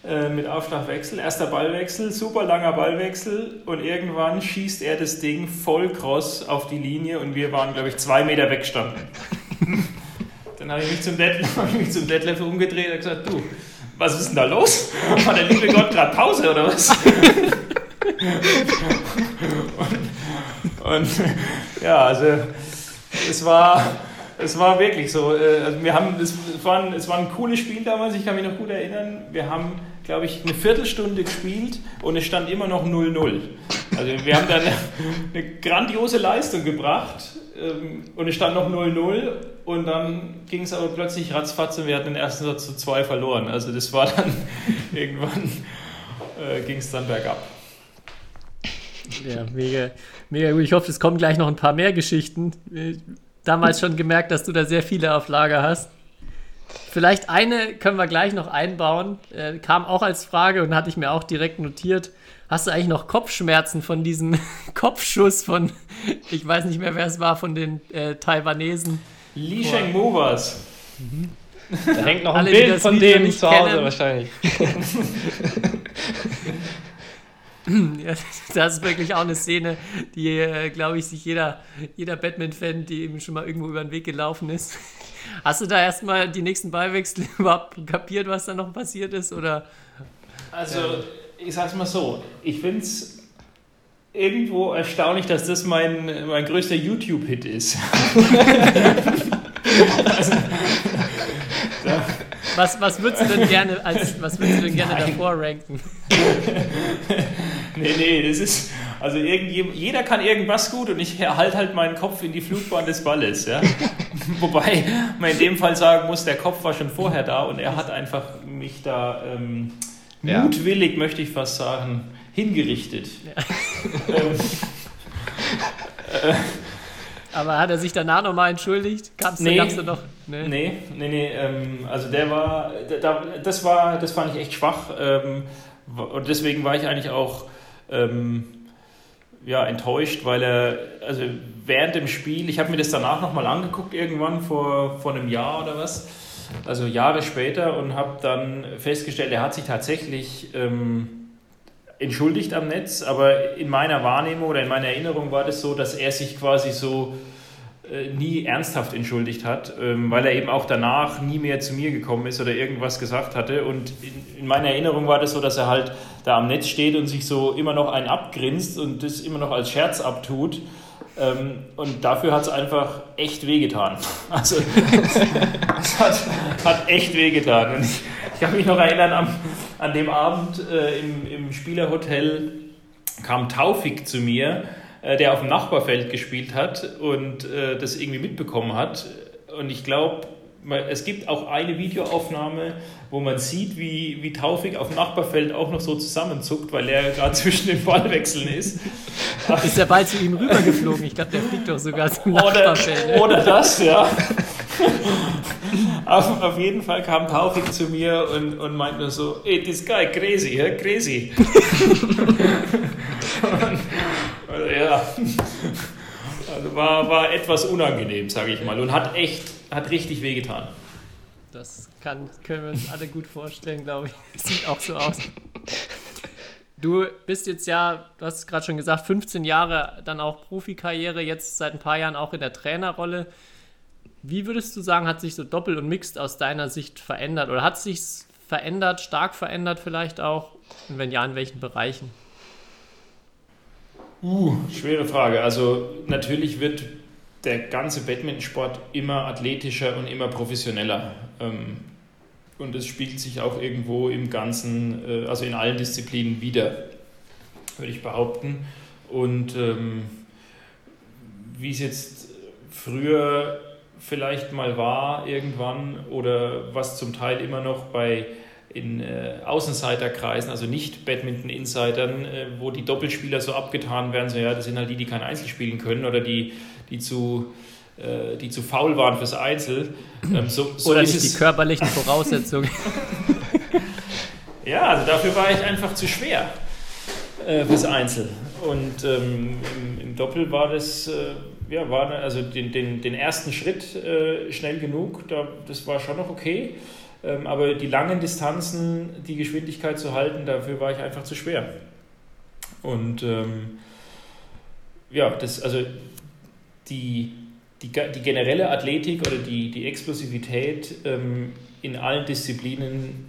äh, mit Aufschlagwechsel. Erster Ballwechsel, super langer Ballwechsel und irgendwann schießt er das Ding voll cross auf die Linie und wir waren, glaube ich, zwei Meter weggestanden. Dann habe ich mich zum Detlef, mich zum Detlef umgedreht und gesagt, du, was ist denn da los? Hat der liebe Gott gerade Pause oder was? und, und ja, also es war es war wirklich so. Äh, also wir haben, es war, ein, es war ein cooles Spiel damals, ich kann mich noch gut erinnern. Wir haben, glaube ich, eine Viertelstunde gespielt und es stand immer noch 0-0. Also wir haben dann eine, eine grandiose Leistung gebracht ähm, und es stand noch 0-0 und dann ging es aber plötzlich ratzfatz und wir hatten den ersten Satz zu zwei verloren. Also das war dann irgendwann äh, ging es dann bergab. Ja, mega, mega gut. Ich hoffe, es kommen gleich noch ein paar mehr Geschichten damals schon gemerkt, dass du da sehr viele auf Lager hast. Vielleicht eine können wir gleich noch einbauen. Äh, kam auch als Frage und hatte ich mir auch direkt notiert. Hast du eigentlich noch Kopfschmerzen von diesem Kopfschuss von, ich weiß nicht mehr, wer es war, von den äh, Taiwanesen? Li Sheng Mu war's. Mhm. Da hängt noch ein Alle, Bild von denen zu Hause kennen. wahrscheinlich. Ja, das ist wirklich auch eine Szene, die, äh, glaube ich, sich jeder, jeder Batman-Fan, die eben schon mal irgendwo über den Weg gelaufen ist. Hast du da erstmal die nächsten Ballwechsel überhaupt kapiert, was da noch passiert ist? Oder? Also, ich sag's mal so, ich finde es irgendwo erstaunlich, dass das mein, mein größter YouTube-Hit ist. also. Was, was würdest du denn gerne als was würdest du denn gerne Nein. davor ranken? nee, nee, das ist. Also jeder kann irgendwas gut und ich halte halt meinen Kopf in die Flugbahn des Balles. Ja? Wobei man in dem Fall sagen muss, der Kopf war schon vorher da und er hat einfach mich da ähm, ja. mutwillig, möchte ich fast sagen, hingerichtet. Ja. ähm, äh, aber hat er sich danach nochmal entschuldigt? Gab's, nee, gab's da noch? Nee, nee, nee. nee ähm, also der war, da, das war, das fand ich echt schwach. Ähm, und deswegen war ich eigentlich auch ähm, ja, enttäuscht, weil er, also während dem Spiel, ich habe mir das danach nochmal angeguckt, irgendwann vor, vor einem Jahr oder was, also Jahre später, und habe dann festgestellt, er hat sich tatsächlich ähm, entschuldigt am Netz, aber in meiner Wahrnehmung oder in meiner Erinnerung war das so, dass er sich quasi so äh, nie ernsthaft entschuldigt hat, ähm, weil er eben auch danach nie mehr zu mir gekommen ist oder irgendwas gesagt hatte. Und in, in, meiner Erinnerung war das so, dass er halt da am Netz steht und sich so immer noch einen abgrinst und das immer noch als Scherz abtut. Ähm, und dafür hat es einfach echt wehgetan. Also, es hat, hat echt wehgetan. Und ich, ich kann mich noch erinnern, am, an dem Abend äh, im, im Spielerhotel kam Taufik zu mir, äh, der auf dem Nachbarfeld gespielt hat und äh, das irgendwie mitbekommen hat. Und ich glaube, es gibt auch eine Videoaufnahme, wo man sieht, wie, wie Taufik auf dem Nachbarfeld auch noch so zusammenzuckt, weil er gerade zwischen den Ballwechseln ist. Ist der Ball zu ihm rübergeflogen? Ich glaube, der fliegt doch sogar zum Nachbarfeld. Oder, oder das, ja. auf, auf, jeden Fall kam Taufik zu mir und, und meinte nur so, hey, this guy crazy, yeah? crazy. und, also, ja, also war, war etwas unangenehm, sage ich mal, und hat echt, hat richtig wehgetan. Das kann, können wir uns alle gut vorstellen, glaube ich. Sieht auch so aus. Du bist jetzt ja, du hast es gerade schon gesagt, 15 Jahre dann auch Profikarriere, jetzt seit ein paar Jahren auch in der Trainerrolle. Wie würdest du sagen, hat sich so Doppel und Mixed aus deiner Sicht verändert? Oder hat sich verändert, stark verändert vielleicht auch? Und wenn ja, in welchen Bereichen? Uh, schwere Frage. Also natürlich wird der ganze Badmintonsport immer athletischer und immer professioneller. Ähm, und es spiegelt sich auch irgendwo im Ganzen, äh, also in allen Disziplinen wieder, würde ich behaupten. Und ähm, wie es jetzt früher vielleicht mal war irgendwann oder was zum Teil immer noch bei in äh, Außenseiterkreisen, also nicht Badminton-Insidern, äh, wo die Doppelspieler so abgetan werden, so ja, das sind halt die, die kein Einzel spielen können oder die, die zu äh, die zu faul waren fürs Einzel. Ähm, so, so oder nicht die körperlichen Voraussetzungen. ja, also dafür war ich einfach zu schwer äh, fürs Einzel. Und ähm, im, im, Doppel war das äh, ja, war also den, den, den ersten Schritt äh, schnell genug, da, das war schon noch okay. Ähm, aber die langen Distanzen, die Geschwindigkeit zu halten, dafür war ich einfach zu schwer. Und ähm, ja, das, also die, die, die generelle Athletik oder die, die Explosivität ähm, in allen Disziplinen,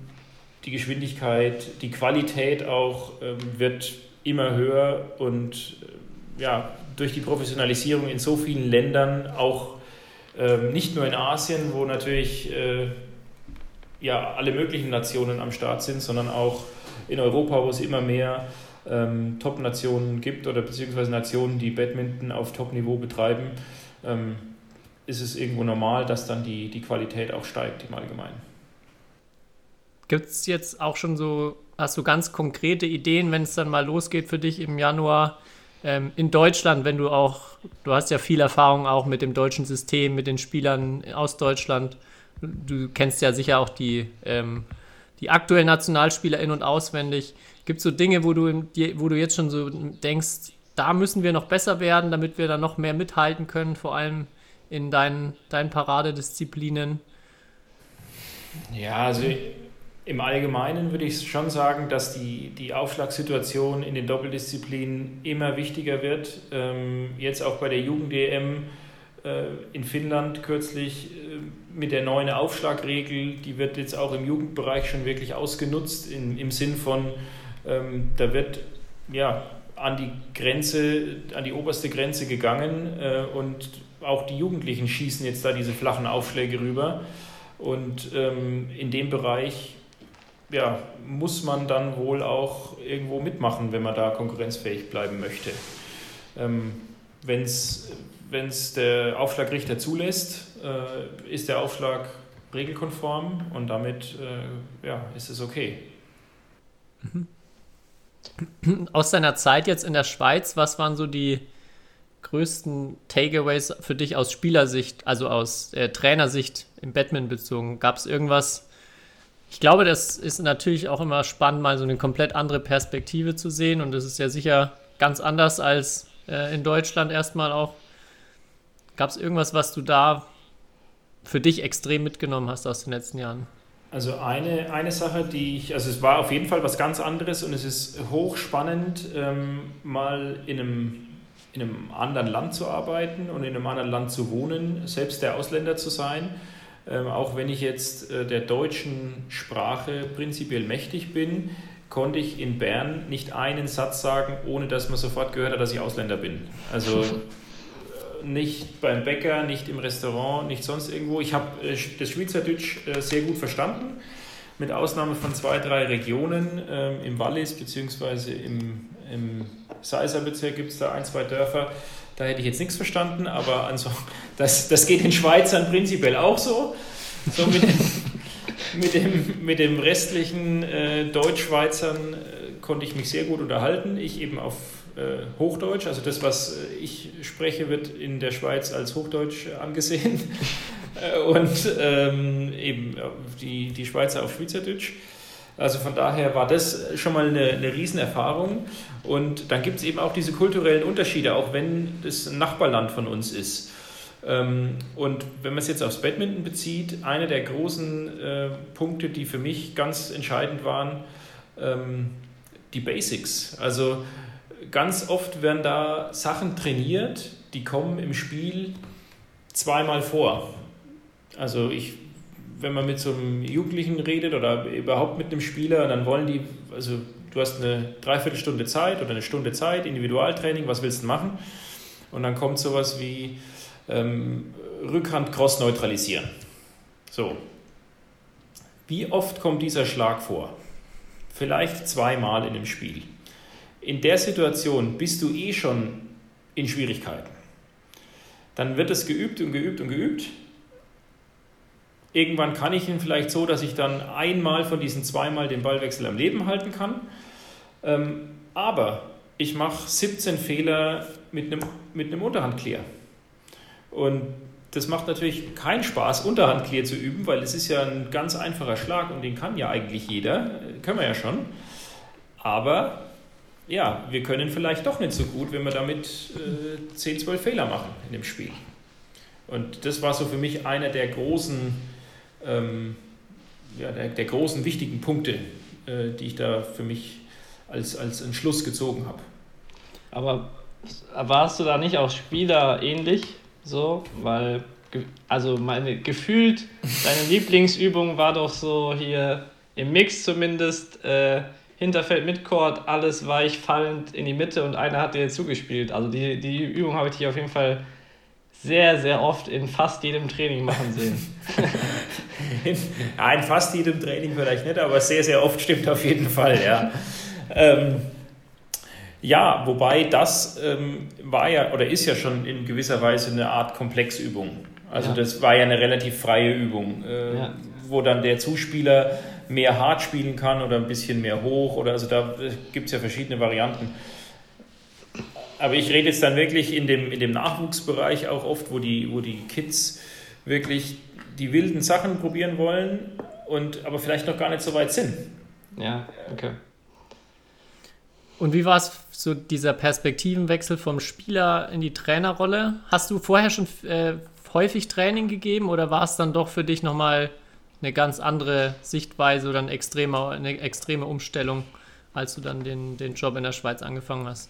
die Geschwindigkeit, die Qualität auch ähm, wird immer höher und äh, ja, durch die Professionalisierung in so vielen Ländern, auch ähm, nicht nur in Asien, wo natürlich äh, ja, alle möglichen Nationen am Start sind, sondern auch in Europa, wo es immer mehr ähm, Top-Nationen gibt oder beziehungsweise Nationen, die Badminton auf Top-Niveau betreiben, ähm, ist es irgendwo normal, dass dann die, die Qualität auch steigt im Allgemeinen. Gibt es jetzt auch schon so, hast du ganz konkrete Ideen, wenn es dann mal losgeht für dich im Januar? Ähm, in Deutschland, wenn du auch, du hast ja viel Erfahrung auch mit dem deutschen System, mit den Spielern aus Deutschland. Du kennst ja sicher auch die, ähm, die aktuellen Nationalspieler in- und auswendig. Gibt es so Dinge, wo du, wo du jetzt schon so denkst, da müssen wir noch besser werden, damit wir da noch mehr mithalten können, vor allem in deinen, deinen Paradedisziplinen? Ja, also im Allgemeinen würde ich schon sagen, dass die, die Aufschlagssituation in den Doppeldisziplinen immer wichtiger wird. Ähm, jetzt auch bei der Jugend-EM äh, in Finnland kürzlich äh, mit der neuen Aufschlagregel, die wird jetzt auch im Jugendbereich schon wirklich ausgenutzt, in, im Sinn von, ähm, da wird ja an die Grenze, an die oberste Grenze gegangen äh, und auch die Jugendlichen schießen jetzt da diese flachen Aufschläge rüber. Und ähm, in dem Bereich ja, muss man dann wohl auch irgendwo mitmachen, wenn man da konkurrenzfähig bleiben möchte. Ähm, wenn es der Aufschlagrichter zulässt, äh, ist der Aufschlag regelkonform und damit äh, ja, ist es okay. Aus deiner Zeit jetzt in der Schweiz, was waren so die größten Takeaways für dich aus Spielersicht, also aus äh, Trainersicht im Batman bezogen? Gab es irgendwas? Ich glaube, das ist natürlich auch immer spannend, mal so eine komplett andere Perspektive zu sehen und das ist ja sicher ganz anders als äh, in Deutschland erstmal auch. Gab es irgendwas, was du da für dich extrem mitgenommen hast aus den letzten Jahren? Also eine, eine Sache, die ich, also es war auf jeden Fall was ganz anderes und es ist hochspannend, ähm, mal in einem, in einem anderen Land zu arbeiten und in einem anderen Land zu wohnen, selbst der Ausländer zu sein. Ähm, auch wenn ich jetzt äh, der deutschen Sprache prinzipiell mächtig bin, konnte ich in Bern nicht einen Satz sagen, ohne dass man sofort gehört hat, dass ich Ausländer bin. Also nicht beim Bäcker, nicht im Restaurant, nicht sonst irgendwo. Ich habe äh, das Schweizerdeutsch äh, sehr gut verstanden, mit Ausnahme von zwei, drei Regionen ähm, im Wallis bzw. im, im Seiser Bezirk gibt es da ein, zwei Dörfer. Da hätte ich jetzt nichts verstanden, aber also, das, das geht den Schweizern prinzipiell auch so. So mit dem, mit dem, mit dem restlichen äh, Deutschschweizern äh, konnte ich mich sehr gut unterhalten. Ich eben auf äh, Hochdeutsch. Also das, was äh, ich spreche, wird in der Schweiz als Hochdeutsch angesehen. Äh, und ähm, eben die, die Schweizer auf Schweizerdeutsch. Also von daher war das schon mal eine, eine Riesenerfahrung. Und dann gibt es eben auch diese kulturellen Unterschiede, auch wenn das ein Nachbarland von uns ist. Ähm, und wenn man es jetzt aufs Badminton bezieht, einer der großen äh, Punkte, die für mich ganz entscheidend waren, ähm, die Basics. Also ganz oft werden da Sachen trainiert, die kommen im Spiel zweimal vor. Also ich, wenn man mit so einem Jugendlichen redet oder überhaupt mit einem Spieler, dann wollen die, also du hast eine Dreiviertelstunde Zeit oder eine Stunde Zeit, Individualtraining, was willst du machen? Und dann kommt sowas wie ähm, Rückhand cross neutralisieren. So. Wie oft kommt dieser Schlag vor? Vielleicht zweimal in dem Spiel in der Situation bist du eh schon in Schwierigkeiten. Dann wird es geübt und geübt und geübt. Irgendwann kann ich ihn vielleicht so, dass ich dann einmal von diesen zweimal den Ballwechsel am Leben halten kann. Ähm, aber ich mache 17 Fehler mit einem, mit einem Unterhandclear. Und das macht natürlich keinen Spaß, Unterhandclear zu üben, weil es ist ja ein ganz einfacher Schlag und den kann ja eigentlich jeder, können wir ja schon. Aber ja, wir können vielleicht doch nicht so gut, wenn wir damit äh, 10, 12 Fehler machen in dem Spiel. Und das war so für mich einer der großen, ähm, ja, der, der, großen wichtigen Punkte, äh, die ich da für mich als, als Entschluss gezogen habe. Aber warst du da nicht auch Spieler ähnlich so? Weil, also meine, gefühlt, deine Lieblingsübung war doch so hier im Mix zumindest. Äh, Hinterfeld Midcourt, alles weich fallend in die Mitte und einer hat dir zugespielt. Also die, die Übung habe ich dich auf jeden Fall sehr, sehr oft in fast jedem Training machen sehen. ja, in fast jedem Training vielleicht nicht, aber sehr, sehr oft stimmt auf jeden Fall, ja. ähm, ja, wobei das ähm, war ja oder ist ja schon in gewisser Weise eine Art Komplexübung. Also ja. das war ja eine relativ freie Übung, äh, ja. wo dann der Zuspieler mehr hart spielen kann oder ein bisschen mehr hoch oder also da gibt es ja verschiedene Varianten. Aber ich rede jetzt dann wirklich in dem, in dem Nachwuchsbereich auch oft, wo die, wo die Kids wirklich die wilden Sachen probieren wollen und aber vielleicht noch gar nicht so weit sind. Ja, okay. Und wie war es so dieser Perspektivenwechsel vom Spieler in die Trainerrolle? Hast du vorher schon äh, häufig Training gegeben oder war es dann doch für dich nochmal eine ganz andere Sichtweise oder eine extreme, eine extreme Umstellung, als du dann den, den Job in der Schweiz angefangen hast?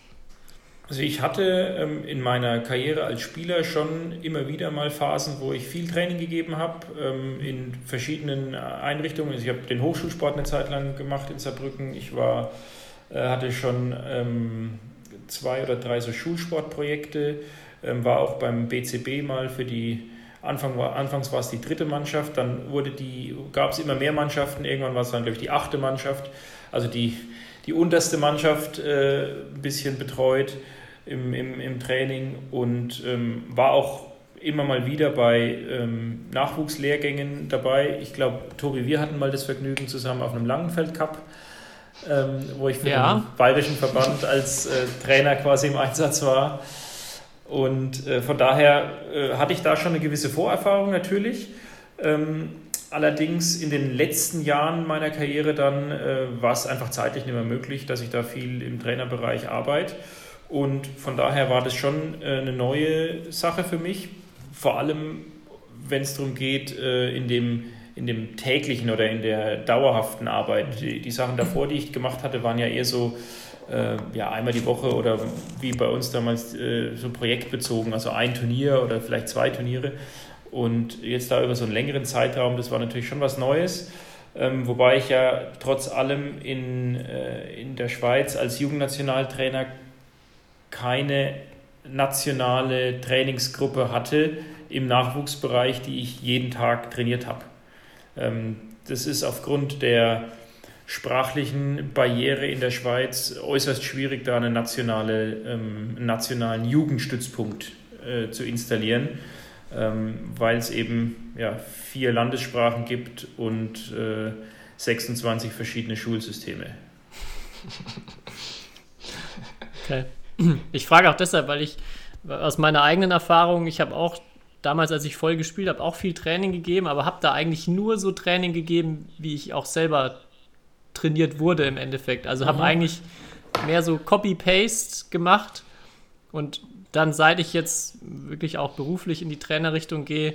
Also ich hatte ähm, in meiner Karriere als Spieler schon immer wieder mal Phasen, wo ich viel Training gegeben habe ähm, in verschiedenen Einrichtungen. Also ich habe den Hochschulsport eine Zeit lang gemacht in Saarbrücken. Ich war, äh, hatte schon ähm, zwei oder drei so Schulsportprojekte, ähm, war auch beim BCB mal für die Anfang war, anfangs war es die dritte Mannschaft, dann wurde die, gab es immer mehr Mannschaften, irgendwann war es dann, glaube ich, die achte Mannschaft, also die, die unterste Mannschaft äh, ein bisschen betreut im, im, im Training und ähm, war auch immer mal wieder bei ähm, Nachwuchslehrgängen dabei. Ich glaube, Tobi, wir hatten mal das Vergnügen zusammen auf einem Langenfeld Cup, ähm, wo ich für ja. den bayerischen Verband als äh, Trainer quasi im Einsatz war. Und äh, von daher äh, hatte ich da schon eine gewisse Vorerfahrung natürlich. Ähm, allerdings in den letzten Jahren meiner Karriere dann äh, war es einfach zeitlich nicht mehr möglich, dass ich da viel im Trainerbereich arbeite. Und von daher war das schon äh, eine neue Sache für mich, vor allem wenn es darum geht, äh, in dem, in dem täglichen oder in der dauerhaften Arbeit. Die, die Sachen davor, die ich gemacht hatte, waren ja eher so äh, ja, einmal die Woche oder wie bei uns damals so projektbezogen, also ein Turnier oder vielleicht zwei Turniere. Und jetzt da über so einen längeren Zeitraum, das war natürlich schon was Neues. Ähm, wobei ich ja trotz allem in, in der Schweiz als Jugendnationaltrainer keine nationale Trainingsgruppe hatte im Nachwuchsbereich, die ich jeden Tag trainiert habe. Ähm, das ist aufgrund der sprachlichen Barriere in der Schweiz äußerst schwierig, da eine nationale, ähm, einen nationalen Jugendstützpunkt äh, zu installieren, ähm, weil es eben ja, vier Landessprachen gibt und äh, 26 verschiedene Schulsysteme. Okay. Ich frage auch deshalb, weil ich aus meiner eigenen Erfahrung, ich habe auch damals, als ich voll gespielt habe, auch viel Training gegeben, aber habe da eigentlich nur so Training gegeben, wie ich auch selber trainiert wurde im Endeffekt. Also habe mhm. eigentlich mehr so Copy-Paste gemacht und dann, seit ich jetzt wirklich auch beruflich in die Trainerrichtung gehe,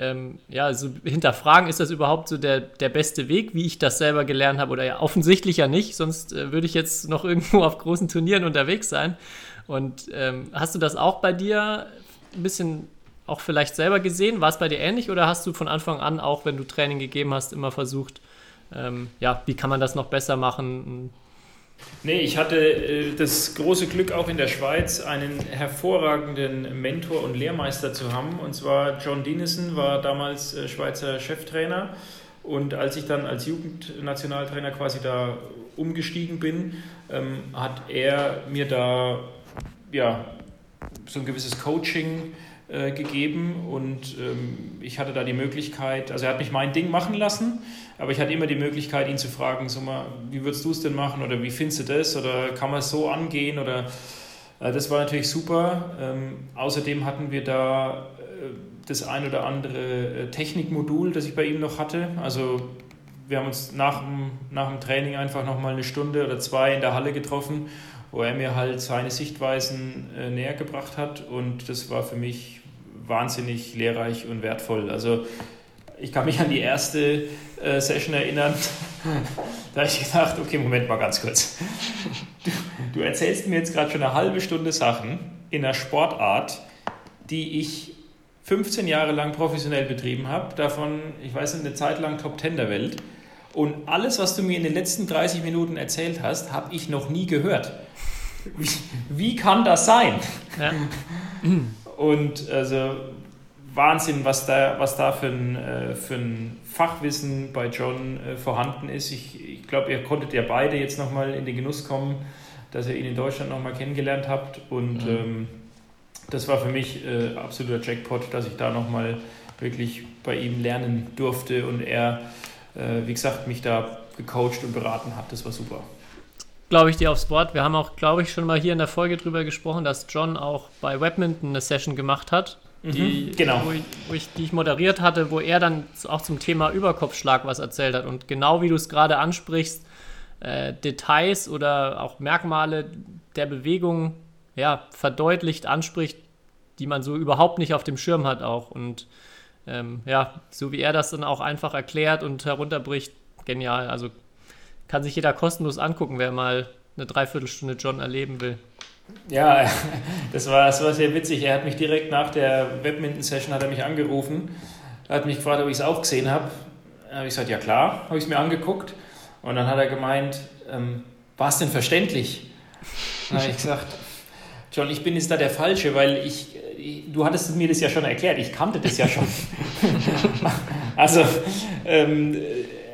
ähm, ja, also hinterfragen, ist das überhaupt so der, der beste Weg, wie ich das selber gelernt habe? Oder ja, offensichtlich ja nicht, sonst äh, würde ich jetzt noch irgendwo auf großen Turnieren unterwegs sein. Und ähm, hast du das auch bei dir ein bisschen auch vielleicht selber gesehen? War es bei dir ähnlich oder hast du von Anfang an, auch wenn du Training gegeben hast, immer versucht, ähm, ja, wie kann man das noch besser machen? Nee, ich hatte äh, das große Glück, auch in der Schweiz einen hervorragenden Mentor und Lehrmeister zu haben. Und zwar John Dinesen war damals äh, Schweizer Cheftrainer. Und als ich dann als Jugendnationaltrainer quasi da umgestiegen bin, ähm, hat er mir da ja, so ein gewisses Coaching äh, gegeben und ähm, ich hatte da die Möglichkeit, also er hat mich mein Ding machen lassen aber ich hatte immer die Möglichkeit, ihn zu fragen, so mal, wie würdest du es denn machen oder wie findest du das oder kann man es so angehen oder äh, das war natürlich super. Ähm, außerdem hatten wir da äh, das ein oder andere äh, Technikmodul, das ich bei ihm noch hatte. Also wir haben uns nach dem, nach dem Training einfach nochmal eine Stunde oder zwei in der Halle getroffen, wo er mir halt seine Sichtweisen äh, näher gebracht hat und das war für mich wahnsinnig lehrreich und wertvoll. Also ich kann mich an die erste äh, Session erinnern. da habe ich gedacht, okay, Moment mal ganz kurz. Du, du erzählst mir jetzt gerade schon eine halbe Stunde Sachen in einer Sportart, die ich 15 Jahre lang professionell betrieben habe, davon, ich weiß nicht, eine Zeit lang Top 10 der Welt. Und alles, was du mir in den letzten 30 Minuten erzählt hast, habe ich noch nie gehört. Wie, wie kann das sein? Ja. Und also Wahnsinn, was da, was da für, ein, äh, für ein Fachwissen bei John äh, vorhanden ist. Ich, ich glaube, ihr konntet ja beide jetzt nochmal in den Genuss kommen, dass ihr ihn in Deutschland nochmal kennengelernt habt. Und mhm. ähm, das war für mich äh, absoluter Jackpot, dass ich da nochmal wirklich bei ihm lernen durfte und er, äh, wie gesagt, mich da gecoacht und beraten hat. Das war super glaube ich dir aufs Wort. Wir haben auch, glaube ich, schon mal hier in der Folge drüber gesprochen, dass John auch bei Webminton eine Session gemacht hat die, mhm, genau. wo ich, wo ich, die ich moderiert hatte, wo er dann auch zum Thema Überkopfschlag was erzählt hat. Und genau wie du es gerade ansprichst, äh, Details oder auch Merkmale der Bewegung ja, verdeutlicht anspricht, die man so überhaupt nicht auf dem Schirm hat auch. Und ähm, ja, so wie er das dann auch einfach erklärt und herunterbricht, genial. Also kann sich jeder kostenlos angucken, wer mal eine Dreiviertelstunde John erleben will. Ja, das war, das war sehr witzig. Er hat mich direkt nach der er mich angerufen, hat mich gefragt, ob ich es auch gesehen habe. Da habe ich gesagt, ja klar, habe ich es mir angeguckt. Und dann hat er gemeint, ähm, war es denn verständlich? Dann habe ich gesagt, John, ich bin jetzt da der Falsche, weil ich, du hattest mir das ja schon erklärt, ich kannte das ja schon. also, ähm,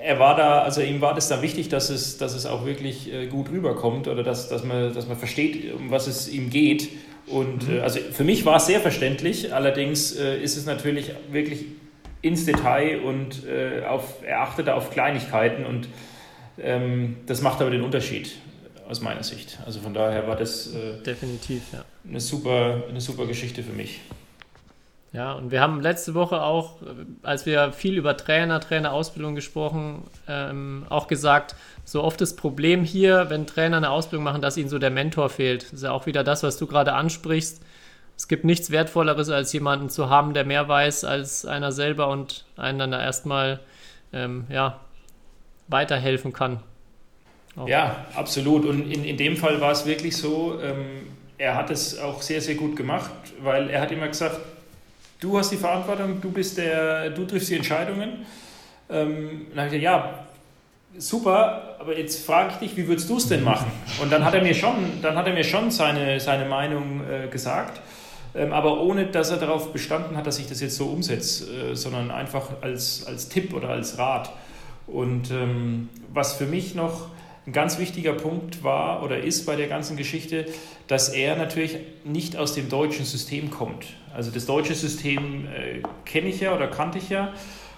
er war da, also ihm war das da wichtig, dass es, dass es auch wirklich äh, gut rüberkommt oder dass, dass, man, dass man versteht, um was es ihm geht. Und mhm. äh, also für mich war es sehr verständlich, allerdings äh, ist es natürlich wirklich ins Detail und auf, er achtet auf Kleinigkeiten und ähm, das macht aber den Unterschied aus meiner Sicht. Also von daher war das äh, definitiv ja. eine, super, eine super Geschichte für mich. Ja, und wir haben letzte Woche auch, äh, als wir viel über Trainer, Trainerausbildung gesprochen, ähm, auch gesagt, so oft das Problem hier, wenn Trainer eine Ausbildung machen, dass ihnen so der Mentor fehlt. Das ist ja auch wieder das, was du gerade ansprichst. Es gibt nichts Wertvolleres, als jemanden zu haben, der mehr weiß als einer selber und einen dann da erstmal ähm, ja, weiterhelfen kann. Auch. Ja, absolut. Und in, in dem Fall war es wirklich so, ähm, er hat es auch sehr, sehr gut gemacht, weil er hat immer gesagt, du hast die Verantwortung, du bist der, du triffst die Entscheidungen. Ähm, dann habe ich gesagt, ja, super, aber jetzt frage ich dich, wie würdest du es denn machen? Und dann hat er mir schon, dann hat er mir schon seine, seine Meinung äh, gesagt, ähm, aber ohne, dass er darauf bestanden hat, dass ich das jetzt so umsetze, äh, sondern einfach als, als Tipp oder als Rat. Und ähm, was für mich noch ein ganz wichtiger Punkt war oder ist bei der ganzen Geschichte, dass er natürlich nicht aus dem deutschen System kommt. Also das deutsche System äh, kenne ich ja oder kannte ich ja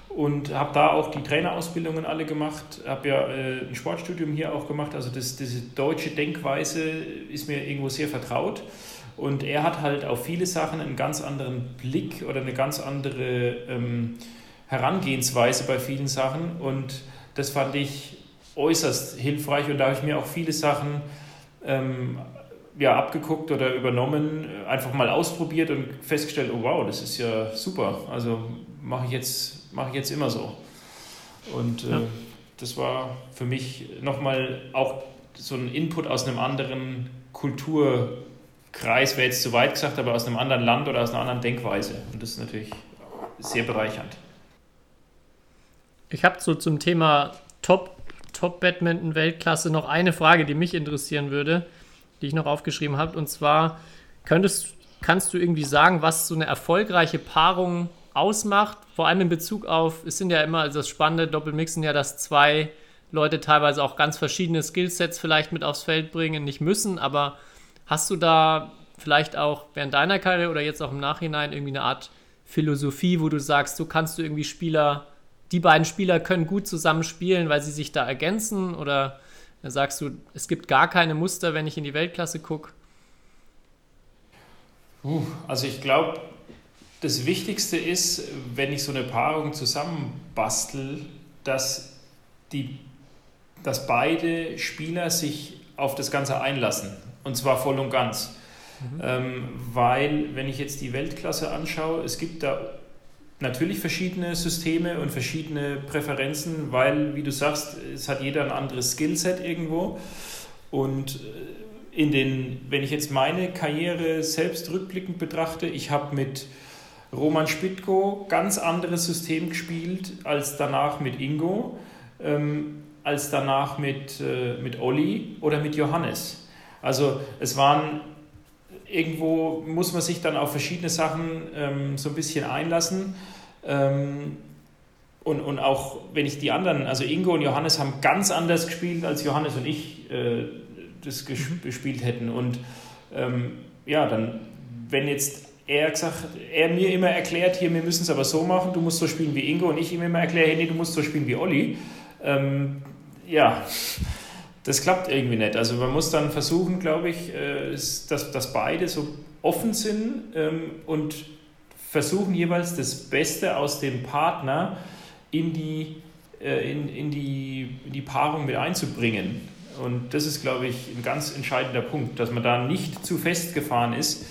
und habe da auch die Trainerausbildungen alle gemacht, habe ja äh, ein Sportstudium hier auch gemacht. Also das, diese deutsche Denkweise ist mir irgendwo sehr vertraut. Und er hat halt auf viele Sachen einen ganz anderen Blick oder eine ganz andere ähm, Herangehensweise bei vielen Sachen. Und das fand ich äußerst hilfreich. Und da habe ich mir auch viele Sachen ähm, ja, abgeguckt oder übernommen, einfach mal ausprobiert und festgestellt, oh wow, das ist ja super. Also mache ich, jetzt, mach ich jetzt immer so. Und äh, ja. das war für mich nochmal auch so ein Input aus einem anderen Kulturkreis, wäre jetzt zu weit gesagt, aber aus einem anderen Land oder aus einer anderen Denkweise. Und das ist natürlich sehr bereichernd. Ich habe so zum Thema Top, Top Badminton Weltklasse noch eine Frage, die mich interessieren würde die ich noch aufgeschrieben habe. Und zwar könntest, kannst du irgendwie sagen, was so eine erfolgreiche Paarung ausmacht, vor allem in Bezug auf, es sind ja immer, also das spannende Doppelmixen ja, dass zwei Leute teilweise auch ganz verschiedene Skillsets vielleicht mit aufs Feld bringen, nicht müssen, aber hast du da vielleicht auch während deiner Karriere oder jetzt auch im Nachhinein irgendwie eine Art Philosophie, wo du sagst, so kannst du irgendwie Spieler, die beiden Spieler können gut zusammen spielen, weil sie sich da ergänzen oder da sagst du, es gibt gar keine Muster, wenn ich in die Weltklasse gucke? Uh, also ich glaube, das Wichtigste ist, wenn ich so eine Paarung zusammenbastel, dass, die, dass beide Spieler sich auf das Ganze einlassen. Und zwar voll und ganz. Mhm. Ähm, weil, wenn ich jetzt die Weltklasse anschaue, es gibt da natürlich verschiedene Systeme und verschiedene Präferenzen, weil, wie du sagst, es hat jeder ein anderes Skillset irgendwo. Und äh, in den, wenn ich jetzt meine Karriere selbst rückblickend betrachte, ich habe mit Roman Spitko ganz anderes System gespielt als danach mit Ingo, ähm, als danach mit, äh, mit Olli oder mit Johannes. Also es waren irgendwo muss man sich dann auf verschiedene Sachen ähm, so ein bisschen einlassen. Ähm, und, und auch wenn ich die anderen, also Ingo und Johannes haben ganz anders gespielt, als Johannes und ich äh, das mhm. gespielt hätten. Und ähm, ja, dann, wenn jetzt er gesagt, er mir immer erklärt, hier, wir müssen es aber so machen, du musst so spielen wie Ingo und ich ihm immer erkläre, hey, nee, du musst so spielen wie Olli. Ähm, ja, das klappt irgendwie nicht. Also man muss dann versuchen, glaube ich, äh, dass, dass beide so offen sind ähm, und versuchen jeweils das Beste aus dem Partner in die, äh, in, in, die, in die Paarung mit einzubringen. Und das ist, glaube ich, ein ganz entscheidender Punkt, dass man da nicht zu festgefahren ist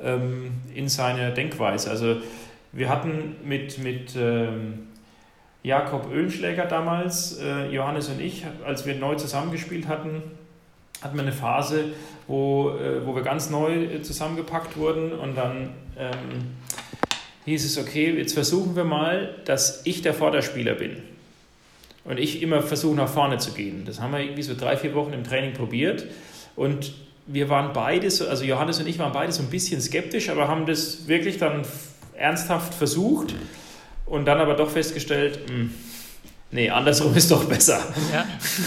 ähm, in seiner Denkweise. Also wir hatten mit, mit ähm, Jakob Oehlenschläger damals, äh, Johannes und ich, als wir neu zusammengespielt hatten, hatten wir eine Phase, wo, äh, wo wir ganz neu äh, zusammengepackt wurden und dann ähm, hieß es, okay, jetzt versuchen wir mal, dass ich der Vorderspieler bin. Und ich immer versuche, nach vorne zu gehen. Das haben wir irgendwie so drei, vier Wochen im Training probiert. Und wir waren beide, so, also Johannes und ich waren beide so ein bisschen skeptisch, aber haben das wirklich dann ernsthaft versucht und dann aber doch festgestellt, mh, hm, nee, andersrum ist doch besser. Ja.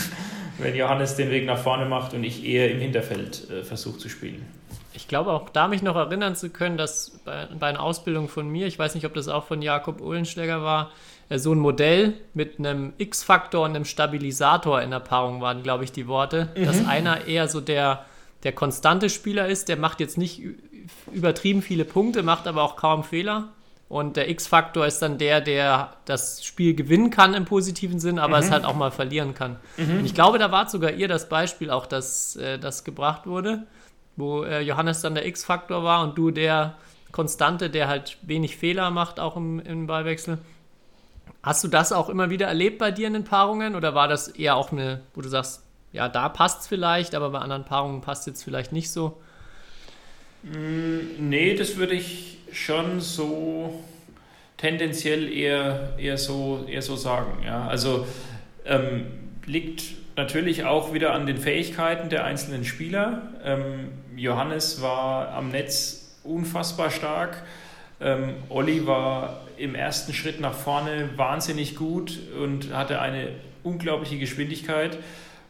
Wenn Johannes den Weg nach vorne macht und ich eher im Hinterfeld äh, versuche zu spielen. Ich glaube auch da mich noch erinnern zu können, dass bei, bei einer Ausbildung von mir, ich weiß nicht, ob das auch von Jakob Uhlenschläger war, äh, so ein Modell mit einem X-Faktor und einem Stabilisator in der Paarung waren, glaube ich, die Worte. Mhm. Dass einer eher so der, der konstante Spieler ist, der macht jetzt nicht übertrieben viele Punkte, macht aber auch kaum Fehler. Und der X-Faktor ist dann der, der das Spiel gewinnen kann im positiven Sinn, aber mhm. es halt auch mal verlieren kann. Mhm. Und ich glaube, da war sogar ihr das Beispiel auch, dass äh, das gebracht wurde, wo äh, Johannes dann der X-Faktor war und du der Konstante, der halt wenig Fehler macht, auch im, im Ballwechsel. Hast du das auch immer wieder erlebt bei dir in den Paarungen oder war das eher auch eine, wo du sagst, ja, da passt es vielleicht, aber bei anderen Paarungen passt es jetzt vielleicht nicht so? Mm, nee, das würde ich schon so tendenziell eher, eher, so, eher so sagen. Ja. Also ähm, liegt natürlich auch wieder an den Fähigkeiten der einzelnen Spieler. Ähm, Johannes war am Netz unfassbar stark. Ähm, Olli war im ersten Schritt nach vorne wahnsinnig gut und hatte eine unglaubliche Geschwindigkeit.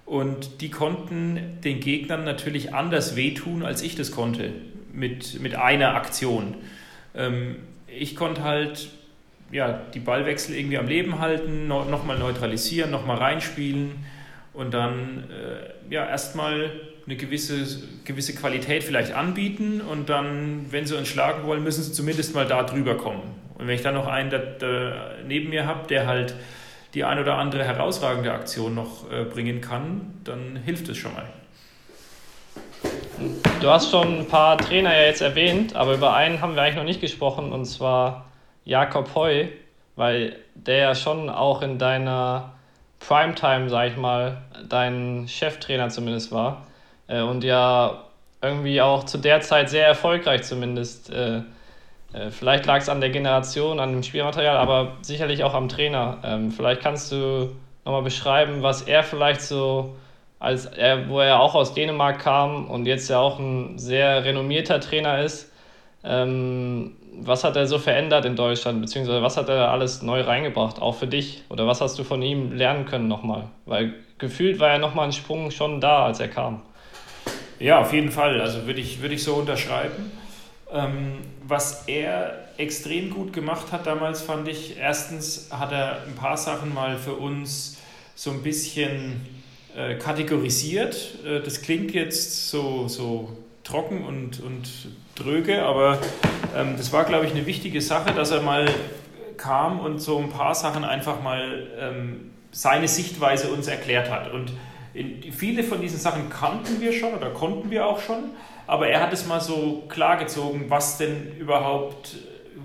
Und die konnten den Gegnern natürlich anders wehtun, als ich das konnte, mit, mit einer Aktion. Ähm, ich konnte halt ja, die Ballwechsel irgendwie am Leben halten, no, nochmal neutralisieren, nochmal reinspielen und dann äh, ja, erstmal eine gewisse, gewisse Qualität vielleicht anbieten und dann, wenn sie uns schlagen wollen, müssen sie zumindest mal da drüber kommen. Und wenn ich dann noch einen da, da neben mir habe, der halt die ein oder andere herausragende Aktion noch äh, bringen kann, dann hilft es schon mal. Du hast schon ein paar Trainer ja jetzt erwähnt, aber über einen haben wir eigentlich noch nicht gesprochen, und zwar Jakob Heu, weil der ja schon auch in deiner Primetime, sag ich mal, dein Cheftrainer zumindest war äh, und ja irgendwie auch zu der Zeit sehr erfolgreich zumindest. Äh, äh, vielleicht lag es an der Generation, an dem Spielmaterial, aber sicherlich auch am Trainer. Ähm, vielleicht kannst du nochmal beschreiben, was er vielleicht so als er, wo er auch aus Dänemark kam und jetzt ja auch ein sehr renommierter Trainer ist. Ähm, was hat er so verändert in Deutschland, beziehungsweise was hat er alles neu reingebracht, auch für dich? Oder was hast du von ihm lernen können nochmal? Weil gefühlt war ja nochmal ein Sprung schon da, als er kam. Ja, auf jeden Fall. Also würde ich, würd ich so unterschreiben. Ähm, was er extrem gut gemacht hat damals, fand ich, erstens hat er ein paar Sachen mal für uns so ein bisschen äh, kategorisiert. Äh, das klingt jetzt so, so trocken und, und dröge, aber ähm, das war, glaube ich, eine wichtige Sache, dass er mal kam und so ein paar Sachen einfach mal ähm, seine Sichtweise uns erklärt hat. Und in, viele von diesen Sachen kannten wir schon oder konnten wir auch schon, aber er hat es mal so klargezogen, was denn überhaupt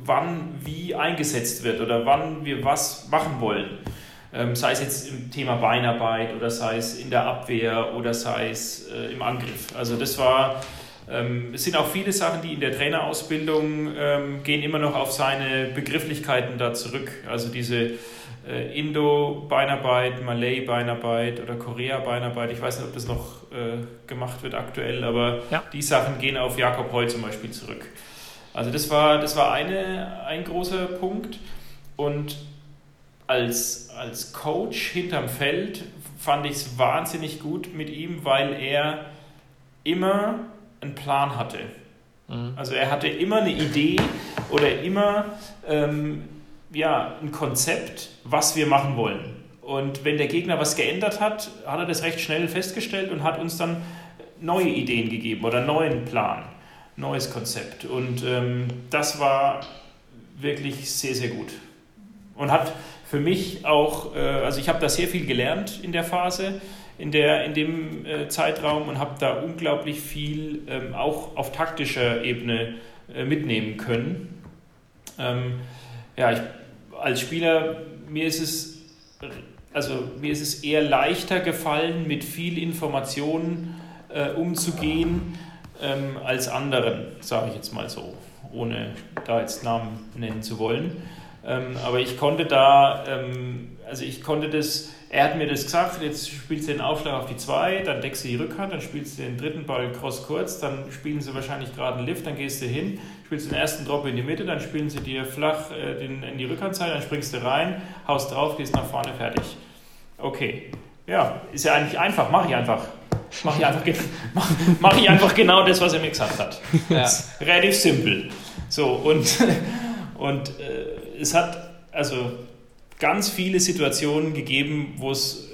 wann wie eingesetzt wird oder wann wir was machen wollen. Ähm, sei es jetzt im Thema Beinarbeit oder sei es in der Abwehr oder sei es äh, im Angriff. Also das war, ähm, es sind auch viele Sachen, die in der Trainerausbildung ähm, gehen immer noch auf seine Begrifflichkeiten da zurück. Also diese äh, Indo-Beinarbeit, Malay-Beinarbeit oder Korea-Beinarbeit, ich weiß nicht, ob das noch äh, gemacht wird aktuell, aber ja. die Sachen gehen auf Jakob Heu zum Beispiel zurück. Also das war, das war eine, ein großer Punkt. Und als, als Coach hinterm Feld fand ich es wahnsinnig gut mit ihm, weil er immer einen Plan hatte. Mhm. Also er hatte immer eine Idee oder immer ähm, ja, ein Konzept, was wir machen wollen. Und wenn der Gegner was geändert hat, hat er das recht schnell festgestellt und hat uns dann neue Ideen gegeben oder einen neuen Plan, neues Konzept. Und ähm, das war wirklich sehr, sehr gut. Und hat für mich auch, äh, also ich habe da sehr viel gelernt in der Phase, in, der, in dem äh, Zeitraum und habe da unglaublich viel ähm, auch auf taktischer Ebene äh, mitnehmen können. Ähm, ja, ich, als Spieler, mir ist es also mir ist es eher leichter gefallen, mit viel Informationen äh, umzugehen ähm, als anderen, sage ich jetzt mal so, ohne da jetzt Namen nennen zu wollen. Ähm, aber ich konnte da, ähm, also ich konnte das, er hat mir das gesagt, jetzt spielst du den Aufschlag auf die 2, dann deckst du die Rückhand, dann spielst du den dritten Ball cross kurz, dann spielen sie wahrscheinlich gerade einen Lift, dann gehst du hin, spielst den ersten Drop in die Mitte, dann spielen sie dir flach äh, den, in die Rückhandzeit, dann springst du rein, haust drauf, gehst nach vorne, fertig. Okay. Ja, ist ja eigentlich einfach, mach ich einfach. Mach ich einfach, mach, mach ich einfach genau das, was er mir gesagt hat. Ja. relativ simpel. So, und, und äh, es hat also ganz viele Situationen gegeben, wo es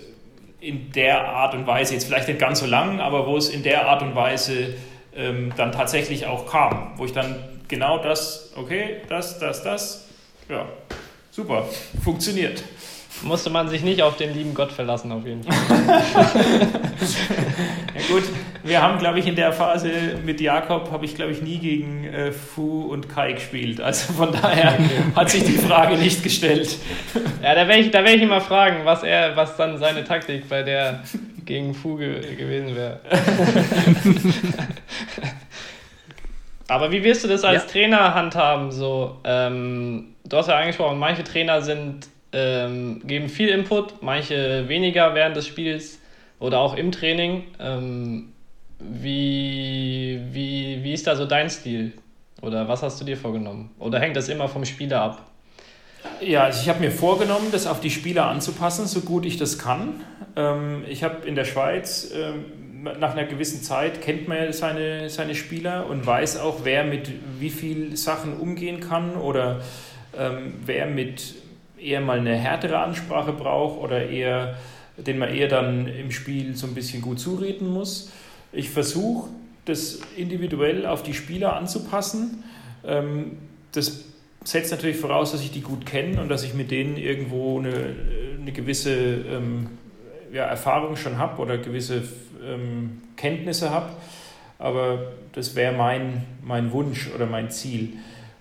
in der Art und Weise, jetzt vielleicht nicht ganz so lang, aber wo es in der Art und Weise ähm, dann tatsächlich auch kam, wo ich dann genau das, okay, das, das, das, ja, super, funktioniert. Musste man sich nicht auf den lieben Gott verlassen, auf jeden Fall. ja gut, wir haben, glaube ich, in der Phase mit Jakob, habe ich, glaube ich, nie gegen äh, Fu und Kai gespielt. Also von daher hat sich die Frage nicht gestellt. Ja, da werde ich, werd ich ihn mal fragen, was, er, was dann seine Taktik bei der gegen Fu ge gewesen wäre. Aber wie wirst du das als ja. Trainer handhaben? So, ähm, du hast ja angesprochen, manche Trainer sind ähm, geben viel Input, manche weniger während des Spiels oder auch im Training. Ähm, wie, wie, wie ist da so dein Stil? Oder was hast du dir vorgenommen? Oder hängt das immer vom Spieler ab? Ja, also ich habe mir vorgenommen, das auf die Spieler anzupassen, so gut ich das kann. Ähm, ich habe in der Schweiz, ähm, nach einer gewissen Zeit kennt man ja seine, seine Spieler und weiß auch, wer mit wie viel Sachen umgehen kann oder ähm, wer mit eher mal eine härtere Ansprache braucht oder eher, den man eher dann im Spiel so ein bisschen gut zureden muss. Ich versuche, das individuell auf die Spieler anzupassen. Ähm, das setzt natürlich voraus, dass ich die gut kenne und dass ich mit denen irgendwo eine, eine gewisse ähm, ja, Erfahrung schon habe oder gewisse ähm, Kenntnisse habe. Aber das wäre mein, mein Wunsch oder mein Ziel.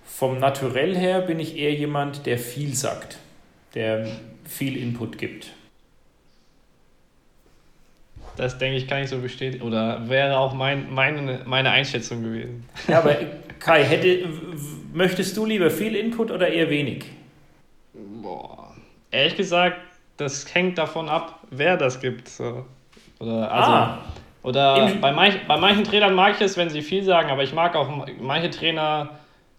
Vom Naturell her bin ich eher jemand, der viel sagt der viel Input gibt. Das denke ich, kann ich so bestätigen. Oder wäre auch mein, meine, meine Einschätzung gewesen. Ja, aber Kai, hätte, möchtest du lieber viel Input oder eher wenig? Boah. Ehrlich gesagt, das hängt davon ab, wer das gibt. Oder, also, ah, oder bei, manch, bei manchen Trainern mag ich es, wenn sie viel sagen, aber ich mag auch manche Trainer,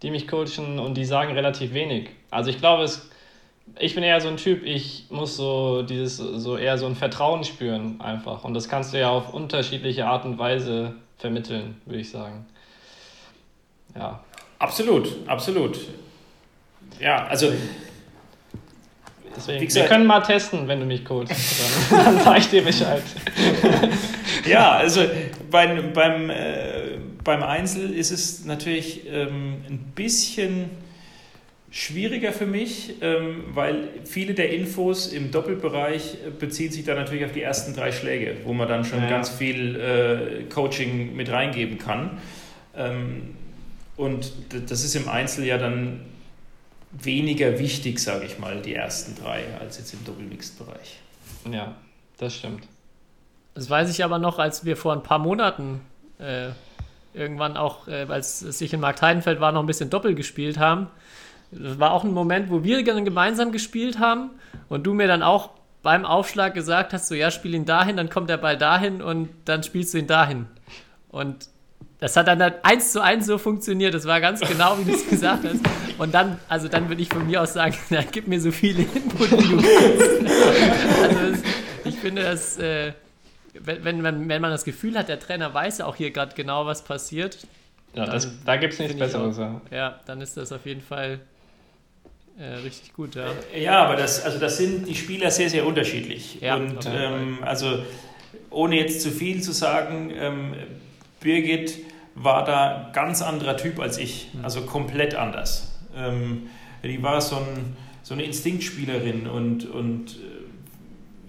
die mich coachen und die sagen relativ wenig. Also ich glaube, es ich bin eher so ein Typ, ich muss so dieses, so eher so ein Vertrauen spüren einfach. Und das kannst du ja auf unterschiedliche Art und Weise vermitteln, würde ich sagen. Ja. Absolut, absolut. Ja, also. Deswegen, gesagt, wir können mal testen, wenn du mich coachst. Dann, dann sag ich dir Bescheid. ja, also beim, beim, äh, beim Einzel ist es natürlich ähm, ein bisschen schwieriger für mich, ähm, weil viele der Infos im Doppelbereich äh, beziehen sich dann natürlich auf die ersten drei Schläge, wo man dann schon ja. ganz viel äh, Coaching mit reingeben kann. Ähm, und das ist im Einzel ja dann weniger wichtig, sage ich mal, die ersten drei, als jetzt im Doppelmixed-Bereich. Ja, das stimmt. Das weiß ich aber noch, als wir vor ein paar Monaten äh, irgendwann auch, äh, als es sich in Markt Heidenfeld war, noch ein bisschen Doppel gespielt haben das war auch ein Moment, wo wir dann gemeinsam gespielt haben und du mir dann auch beim Aufschlag gesagt hast, so ja, spiel ihn dahin, dann kommt der Ball dahin und dann spielst du ihn dahin. Und das hat dann halt eins zu eins so funktioniert. Das war ganz genau, wie du es gesagt hast. Und dann, also dann würde ich von mir aus sagen, na, gib mir so viele Input, wie du willst. Also das, ich finde, dass äh, wenn, wenn, man, wenn man das Gefühl hat, der Trainer weiß ja auch hier gerade genau, was passiert. Ja, das, da gibt es nichts Besseres. Auch, ja, dann ist das auf jeden Fall äh, richtig gut, ja. Äh, ja, aber das, also das sind die Spieler sehr, sehr unterschiedlich. Ja, und ähm, also ohne jetzt zu viel zu sagen, ähm, Birgit war da ganz anderer Typ als ich, hm. also komplett anders. Ähm, die war so, ein, so eine Instinktspielerin und, und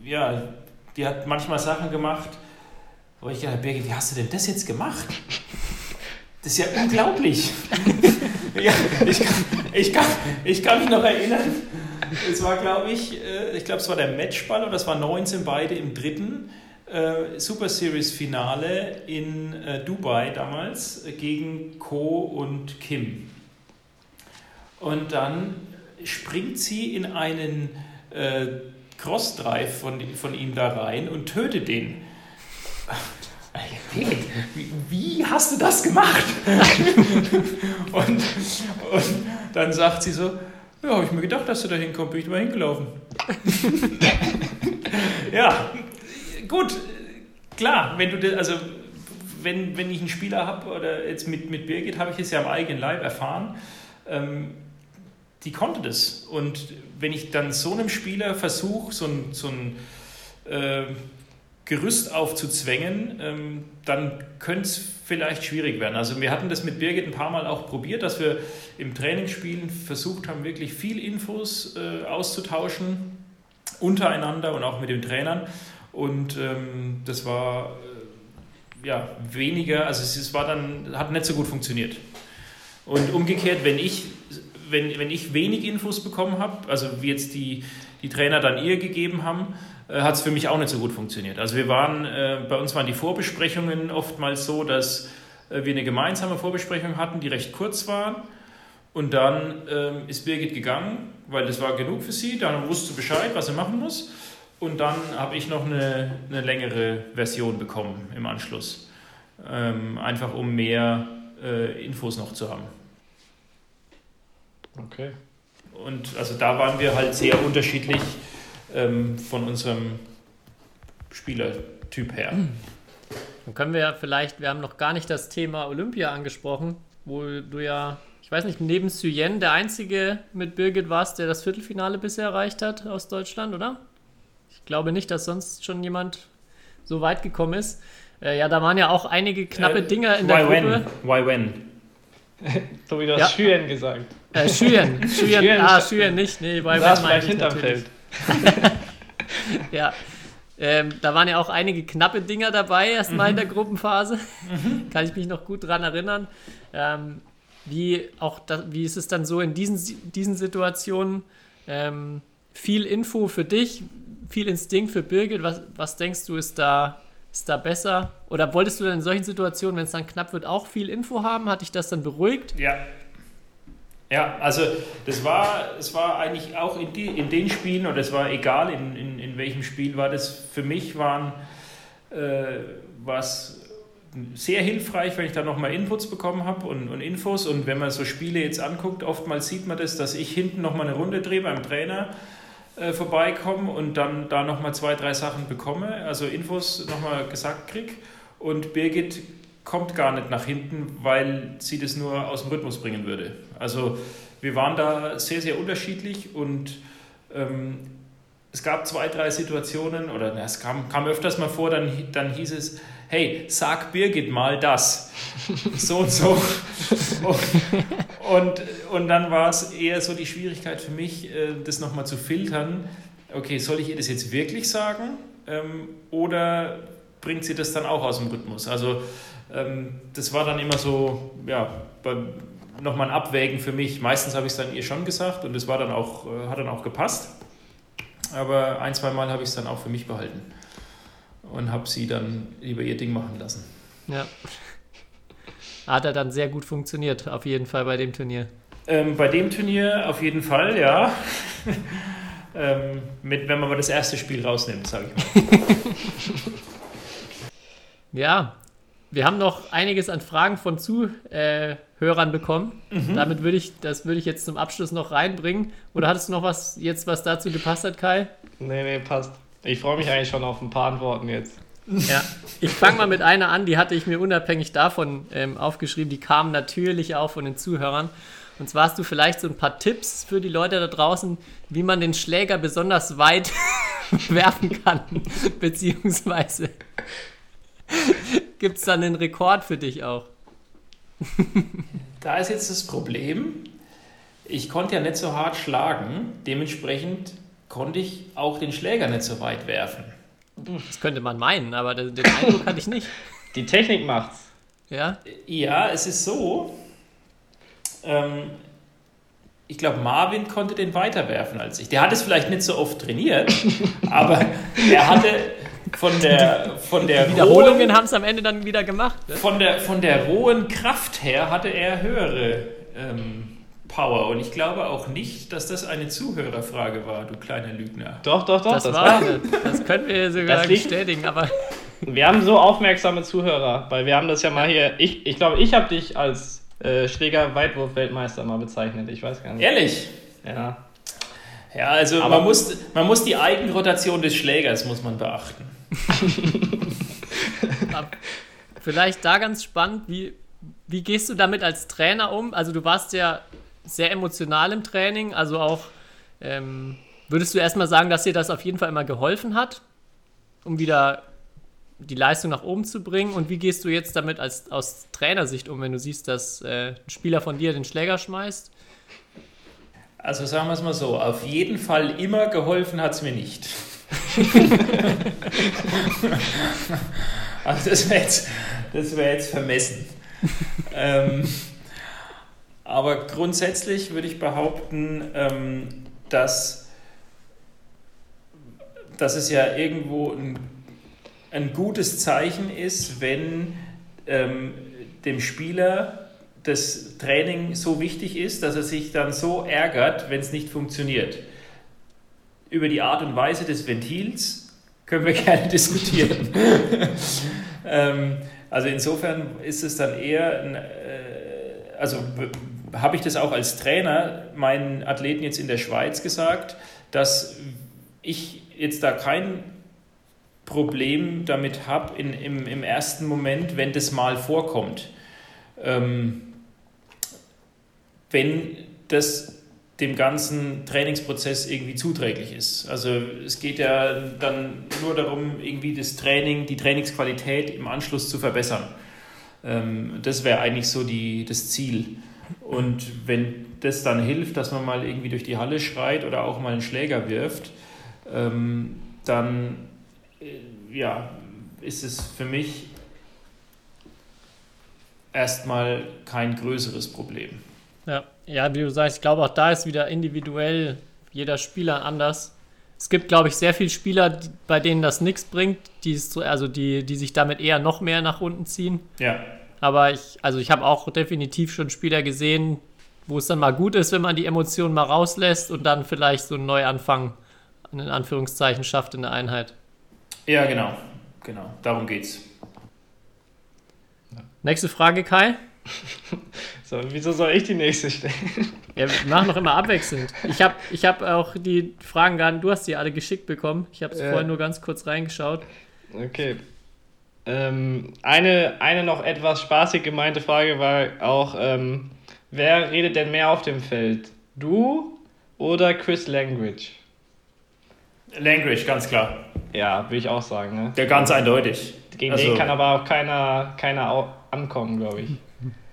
äh, ja, die hat manchmal Sachen gemacht, wo ich gedacht Birgit, wie hast du denn das jetzt gemacht? Das ist ja unglaublich. Ja, ich, kann, ich, kann, ich kann mich noch erinnern. Es war, glaube ich, äh, ich glaube, es war der Matchball oder es war 19 beide im dritten äh, Super Series Finale in äh, Dubai damals gegen Ko und Kim. Und dann springt sie in einen äh, Cross-Drive von, von ihm da rein und tötet den. Wie, wie hast du das gemacht? und, und dann sagt sie so, ja, habe ich mir gedacht, dass du da hinkommst, bin ich mal hingelaufen. ja, gut, klar, wenn du, also wenn, wenn ich einen Spieler habe, oder jetzt mit, mit Birgit habe ich es ja am eigenen Leib erfahren, ähm, die konnte das. Und wenn ich dann so einem Spieler versuche, so ein, so ein äh, Gerüst aufzuzwängen, ähm, dann könnte es vielleicht schwierig werden. Also wir hatten das mit Birgit ein paar Mal auch probiert, dass wir im Trainingsspielen versucht haben, wirklich viel Infos äh, auszutauschen, untereinander und auch mit den Trainern. Und ähm, das war äh, ja weniger, also es, es war dann, hat nicht so gut funktioniert. Und umgekehrt, wenn ich, wenn, wenn ich wenig Infos bekommen habe, also wie jetzt die, die Trainer dann ihr gegeben haben, äh, hat es für mich auch nicht so gut funktioniert. Also wir waren, äh, bei uns waren die Vorbesprechungen oftmals so, dass äh, wir eine gemeinsame Vorbesprechung hatten, die recht kurz war. Und dann ähm, ist Birgit gegangen, weil das war genug für sie. Dann wusste sie Bescheid, was sie machen muss. Und dann habe ich noch eine, eine längere Version bekommen im Anschluss. Ähm, einfach um mehr äh, Infos noch zu haben. Okay. Und also da waren wir halt sehr unterschiedlich ähm, von unserem Spielertyp her. Dann können wir ja vielleicht, wir haben noch gar nicht das Thema Olympia angesprochen, wo du ja, ich weiß nicht, neben Suyen der einzige mit Birgit warst, der das Viertelfinale bisher erreicht hat aus Deutschland, oder? Ich glaube nicht, dass sonst schon jemand so weit gekommen ist. Äh, ja, da waren ja auch einige knappe Äh, Dinger in der why Gruppe. When? Why when? Tobi, du hast Ja. Schüren gesagt. Äh, Schüren, Schüren, Schüren- ah, Schüren nicht, nee, bei saßt meine ich hinterm natürlich. Feld. Ja. Ähm, da waren ja auch einige knappe Dinger dabei, erstmal in der Gruppenphase. Kann ich mich noch gut dran erinnern. Ähm, wie, auch da, wie ist es dann so in diesen, diesen Situationen? Ähm, viel Info für dich, viel Instinkt für Birgit. Was, was denkst du, ist da, ist da besser? Oder wolltest du dann in solchen Situationen, wenn es dann knapp wird, auch viel Info haben? Hat dich das dann beruhigt? Ja. Ja, also das war, es war eigentlich auch in, die, in den Spielen, oder es war egal, in, in, in welchem Spiel war das, für mich waren äh, was sehr hilfreich, wenn ich da nochmal Inputs bekommen habe und, und Infos. Und wenn man so Spiele jetzt anguckt, oftmals sieht man das, dass ich hinten nochmal eine Runde drehe beim Trainer äh, vorbeikomme und dann da nochmal zwei, drei Sachen bekomme, also Infos nochmal gesagt kriege. Und Birgit kommt gar nicht nach hinten, weil sie das nur aus dem Rhythmus bringen würde. Also wir waren da sehr, sehr unterschiedlich und ähm, es gab zwei, drei Situationen, oder na, es kam, kam öfters mal vor, dann, dann hieß es, hey, sag Birgit mal das. So und so. Und, und, und dann war es eher so die Schwierigkeit für mich, äh, das nochmal zu filtern. Okay, soll ich ihr das jetzt wirklich sagen? Ähm, oder bringt sie das dann auch aus dem Rhythmus? Also das war dann immer so, ja, nochmal ein Abwägen für mich. Meistens habe ich es dann ihr schon gesagt und es war dann auch, äh, hat dann auch gepasst. Aber ein, zwei Mal habe ich es dann auch für mich behalten und habe sie dann lieber ihr Ding machen lassen. Ja. Hat er dann sehr gut funktioniert, auf jeden Fall bei dem Turnier. Ähm, bei dem Turnier auf jeden Fall, ja. ähm, mit, wenn man mal das erste Spiel rausnimmt, sage ich mal. Ja, wir haben noch einiges an Fragen von Zuhörern bekommen. Damit würde ich, das würde ich jetzt zum Abschluss noch reinbringen. Oder hattest du noch was jetzt, was dazu gepasst hat, Kai? Nee, nee, passt. Ich freue mich eigentlich schon auf ein paar Antworten jetzt. Ja, ich fange mal mit einer an, die hatte ich mir unabhängig davon ähm, aufgeschrieben. Die kam natürlich auch von den Zuhörern. Und zwar hast du vielleicht so ein paar Tipps für die Leute da draußen, wie man den Schläger besonders weit werfen kann, beziehungsweise gibt es dann einen Rekord für dich auch? Da ist jetzt das Problem, ich konnte ja nicht so hart schlagen, dementsprechend konnte ich auch den Schläger nicht so weit werfen. Das könnte man meinen, aber den den Eindruck hatte ich nicht. Die Technik macht's. Ja, Ja, es ist so, ähm, ich glaube, Marvin konnte den weiterwerfen als ich. Der hat es vielleicht nicht so oft trainiert, aber er hatte von der, von der Wiederholungen haben es am Ende dann wieder gemacht. Ne? Von der, von der rohen Kraft her hatte er höhere ähm, Power. Und ich glaube auch nicht, dass das eine Zuhörerfrage war, du kleiner Lügner. Doch, doch, doch. Das, das war, das können wir sogar bestätigen, aber Wir haben so aufmerksame Zuhörer, weil wir haben das ja mal hier. Ich glaube, ich, glaub, ich habe dich als äh, Schläger-Weitwurf-Weltmeister mal bezeichnet. Ich weiß gar nicht. Ehrlich? Ja. Ja, also Aber- man, muss, man muss die Eigenrotation des Schlägers muss man beachten. vielleicht da ganz spannend, wie, wie gehst du damit als Trainer um? Also du warst ja sehr emotional im Training, also auch ähm, würdest du erstmal sagen, dass dir das auf jeden Fall immer geholfen hat, um wieder die Leistung nach oben zu bringen? Und wie gehst du jetzt damit als, aus Trainersicht um, wenn du siehst, dass äh, ein Spieler von dir den Schläger schmeißt? Also sagen wir es mal so, auf jeden Fall immer geholfen hat es mir nicht. also das wäre jetzt, wär jetzt vermessen. ähm, aber grundsätzlich würde ich behaupten, ähm, dass, dass es ja irgendwo ein, ein gutes Zeichen ist, wenn ähm, dem Spieler das Training so wichtig ist, dass er sich dann so ärgert, wenn es nicht funktioniert. Über die Art und Weise des Ventils können wir gerne diskutieren. ähm, also insofern ist es dann eher, ein, äh, also habe ich das auch als Trainer meinen Athleten jetzt in der Schweiz gesagt, dass ich jetzt da kein Problem damit habe in, im, im ersten Moment, wenn das mal vorkommt. Ähm, wenn das dem ganzen Trainingsprozess irgendwie zuträglich ist. Also es geht ja dann nur darum, irgendwie das Training, die Trainingsqualität im Anschluss zu verbessern. Ähm, das wäre eigentlich so die, das Ziel. Und wenn das dann hilft, dass man mal irgendwie durch die Halle schreit oder auch mal einen Schläger wirft, ähm, dann äh, ja, ist es für mich erstmal kein größeres Problem. Ja, ja, wie du sagst, ich glaube auch da ist wieder individuell jeder Spieler anders. Es gibt, glaube ich, sehr viele Spieler, die, bei denen das nichts bringt, die, es so, also die, die sich damit eher noch mehr nach unten ziehen. Ja, Aber ich, also ich habe auch definitiv schon Spieler gesehen, wo es dann mal gut ist, wenn man die Emotionen mal rauslässt und dann vielleicht so einen Neuanfang in Anführungszeichen schafft in der Einheit. ja genau, genau, darum geht's. Nächste Frage, Kai. So, wieso soll ich die nächste stellen? Ja, wir machen noch immer abwechselnd. Ich habe ich hab auch die Fragen gar nicht, du hast die alle geschickt bekommen. Ich habe es Ja. vorhin nur ganz kurz reingeschaut. Okay. Ähm, eine, eine noch etwas spaßig gemeinte Frage war auch, ähm, wer redet denn mehr auf dem Feld? Du oder Chris Langridge? Language, ganz klar. Ja, würde ich auch sagen. Ne? Der ganz eindeutig. Gegen Also- den kann aber auch keiner, keiner ankommen, glaube ich.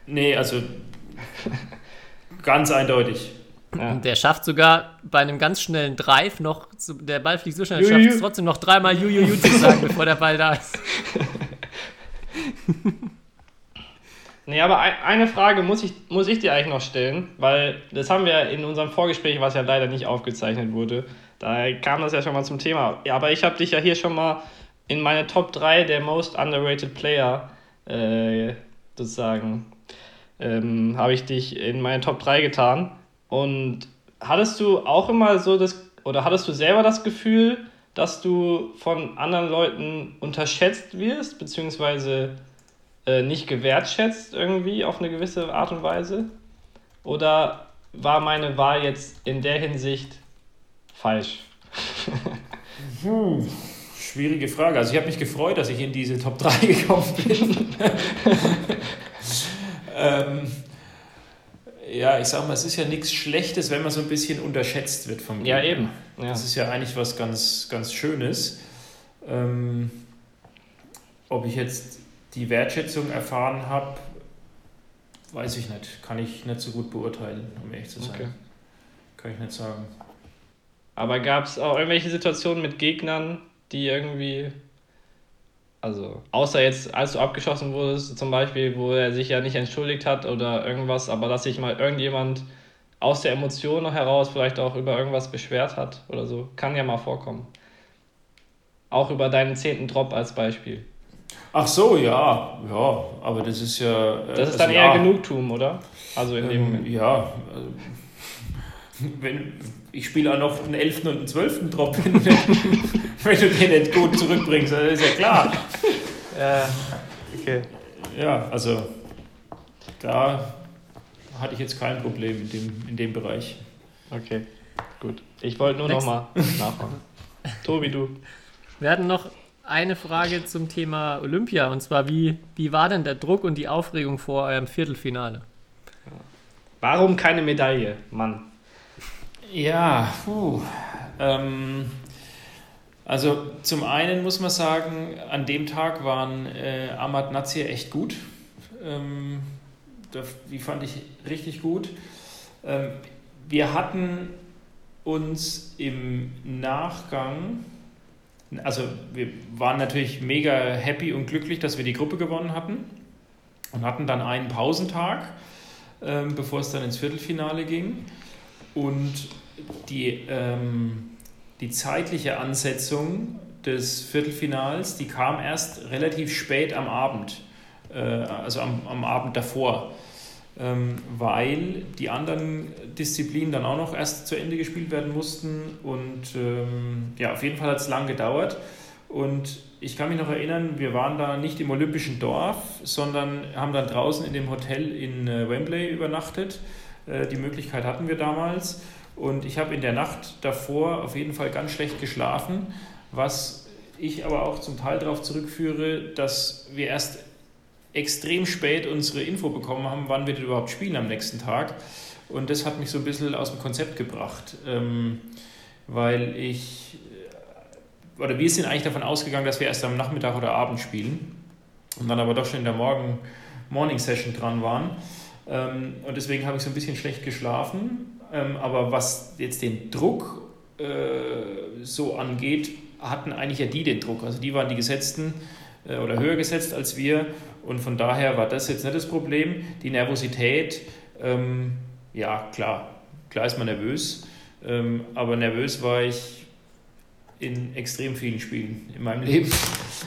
Nee, also ganz eindeutig. Ja. Und der schafft sogar bei einem ganz schnellen Drive noch, der Ball fliegt so schnell, er schafft es trotzdem noch dreimal Jujuju zu sagen, bevor der Ball da ist. Nee, aber ein, eine Frage muss ich, muss ich dir eigentlich noch stellen, weil das haben wir in unserem Vorgespräch, was ja leider nicht aufgezeichnet wurde, da kam das ja schon mal zum Thema. Ja, aber ich habe dich ja hier schon mal in meine Top 3 der Most Underrated Player äh, sozusagen, ähm, habe ich dich in meine Top 3 getan. Und hattest du auch immer so das, oder hattest du selber das Gefühl, dass du von anderen Leuten unterschätzt wirst, beziehungsweise äh, nicht gewertschätzt irgendwie auf eine gewisse Art und Weise? Oder war meine Wahl jetzt in der Hinsicht falsch? Schwierige Frage. Also ich habe mich gefreut, dass ich in diese Top 3 gekommen bin. ähm, ja, ich sag mal, es ist ja nichts Schlechtes, wenn man so ein bisschen unterschätzt wird vom Ja, Gegner. eben. Ja. Das ist ja eigentlich was ganz, ganz Schönes. Ähm, ob ich jetzt die Wertschätzung erfahren habe, weiß ich nicht. Kann ich nicht so gut beurteilen, um ehrlich zu sein. Okay. Kann ich nicht sagen. Aber gab es auch irgendwelche Situationen mit Gegnern, die irgendwie Also, außer jetzt, als du abgeschossen wurdest, zum Beispiel, wo er sich ja nicht entschuldigt hat oder irgendwas, aber dass sich mal irgendjemand aus der Emotion heraus vielleicht auch über irgendwas beschwert hat oder so, kann ja mal vorkommen. Auch über deinen zehnten Drop als Beispiel. Ach so, ja, ja, aber das ist ja. äh, Das ist also dann ja, eher Genugtuung, oder? Also in dem Ähm, Moment. ja, also, wenn, ich spiele auch noch einen 11. und einen 12. Drop, wenn du, den, wenn du den nicht gut zurückbringst, das ist ja klar. Ja, okay. Ja, also da hatte ich jetzt kein Problem in dem, in dem Bereich. Okay, gut. Ich wollte nur nochmal nachfragen. Tobi, du. Wir hatten noch eine Frage zum Thema Olympia und zwar, wie, wie war denn der Druck und die Aufregung vor eurem Viertelfinale? Warum keine Medaille, Mann? Ja, puh. Ähm, also zum einen muss man sagen, an dem Tag waren äh, Ahmad Nazir echt gut. Ähm, die fand ich richtig gut. Ähm, wir hatten uns im Nachgang, also wir waren natürlich mega happy und glücklich, dass wir die Gruppe gewonnen hatten und hatten dann einen Pausentag, ähm, bevor es dann ins Viertelfinale ging. Und die, ähm, die zeitliche Ansetzung des Viertelfinals, die kam erst relativ spät am Abend, äh, also am, am Abend davor, ähm, weil die anderen Disziplinen dann auch noch erst zu Ende gespielt werden mussten. Und ähm, ja, auf jeden Fall hat es lang gedauert. Und ich kann mich noch erinnern, wir waren da nicht im Olympischen Dorf, sondern haben dann draußen in dem Hotel in äh, Wembley übernachtet. Äh, die Möglichkeit hatten wir damals. Und ich habe in der Nacht davor auf jeden Fall ganz schlecht geschlafen, was ich aber auch zum Teil darauf zurückführe, dass wir erst extrem spät unsere Info bekommen haben, wann wir denn überhaupt spielen am nächsten Tag. Und das hat mich so ein bisschen aus dem Konzept gebracht, ähm, weil ich, äh, oder wir sind eigentlich davon ausgegangen, dass wir erst am Nachmittag oder Abend spielen und dann aber doch schon in der Morgen, Morning Session dran waren. Ähm, und deswegen habe ich so ein bisschen schlecht geschlafen. Ähm, aber was jetzt den Druck äh, so angeht, hatten eigentlich ja die den Druck. Also die waren die Gesetzten äh, oder höher gesetzt als wir. Und von daher war das jetzt nicht das Problem. Die Nervosität, ähm, ja klar, klar ist man nervös. Ähm, aber nervös war ich in extrem vielen Spielen in meinem Leben.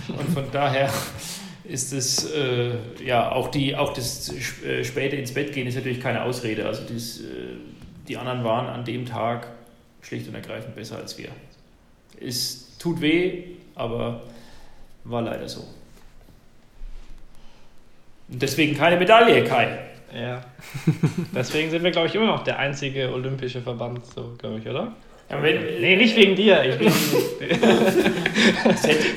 Und von daher ist es, äh, ja, auch, die, auch das äh, späte ins Bett gehen ist natürlich keine Ausrede. Also das, äh, die anderen waren an dem Tag schlicht und ergreifend besser als wir. Es tut weh, aber war leider so. Und deswegen keine Medaille, Kai. Ja. Deswegen sind wir, glaube ich, immer noch der einzige olympische Verband, so, glaube ich, oder? Ja, wenn, Nee, nicht wegen dir. Ich bin,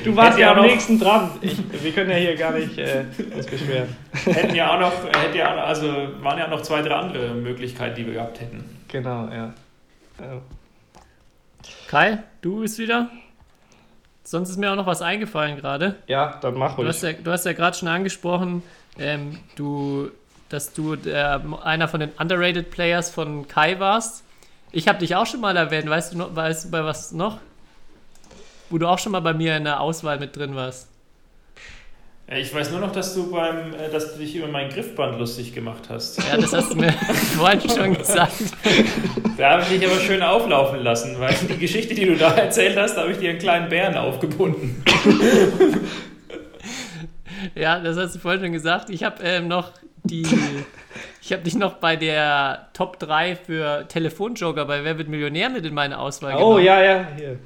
du warst ja am noch, nächsten dran. Ich, wir können ja hier gar nicht äh, uns beschweren. Hätten ja auch noch, hätte ja, auch noch- also waren ja auch noch zwei, drei andere Möglichkeiten, die wir gehabt hätten. Genau, ja. ja. Kai, du bist wieder? Sonst ist mir auch noch was eingefallen gerade. Ja, dann mach Du ruhig. hast ja, du hast ja gerade schon angesprochen, ähm, du, dass du der, einer von den underrated Players von Kai warst. Ich habe dich auch schon mal erwähnt, weißt du, noch, weißt du bei was noch? Wo du auch schon mal bei mir in der Auswahl mit drin warst. Ja, Ich weiß nur noch, dass du beim, äh, dass du dich über mein Griffband lustig gemacht hast. Ja, das hast du mir vorhin schon gesagt. Da habe ich dich aber schön auflaufen lassen, weil die Geschichte, die du da erzählt hast, da habe ich dir einen kleinen Bären aufgebunden. Ja, das hast du vorhin schon gesagt. Ich habe ähm, noch die. Ich habe dich noch bei der Top 3 für Telefonjoker bei Wer wird Millionär mit in meine Auswahl Oh, genommen. ja, ja, hier.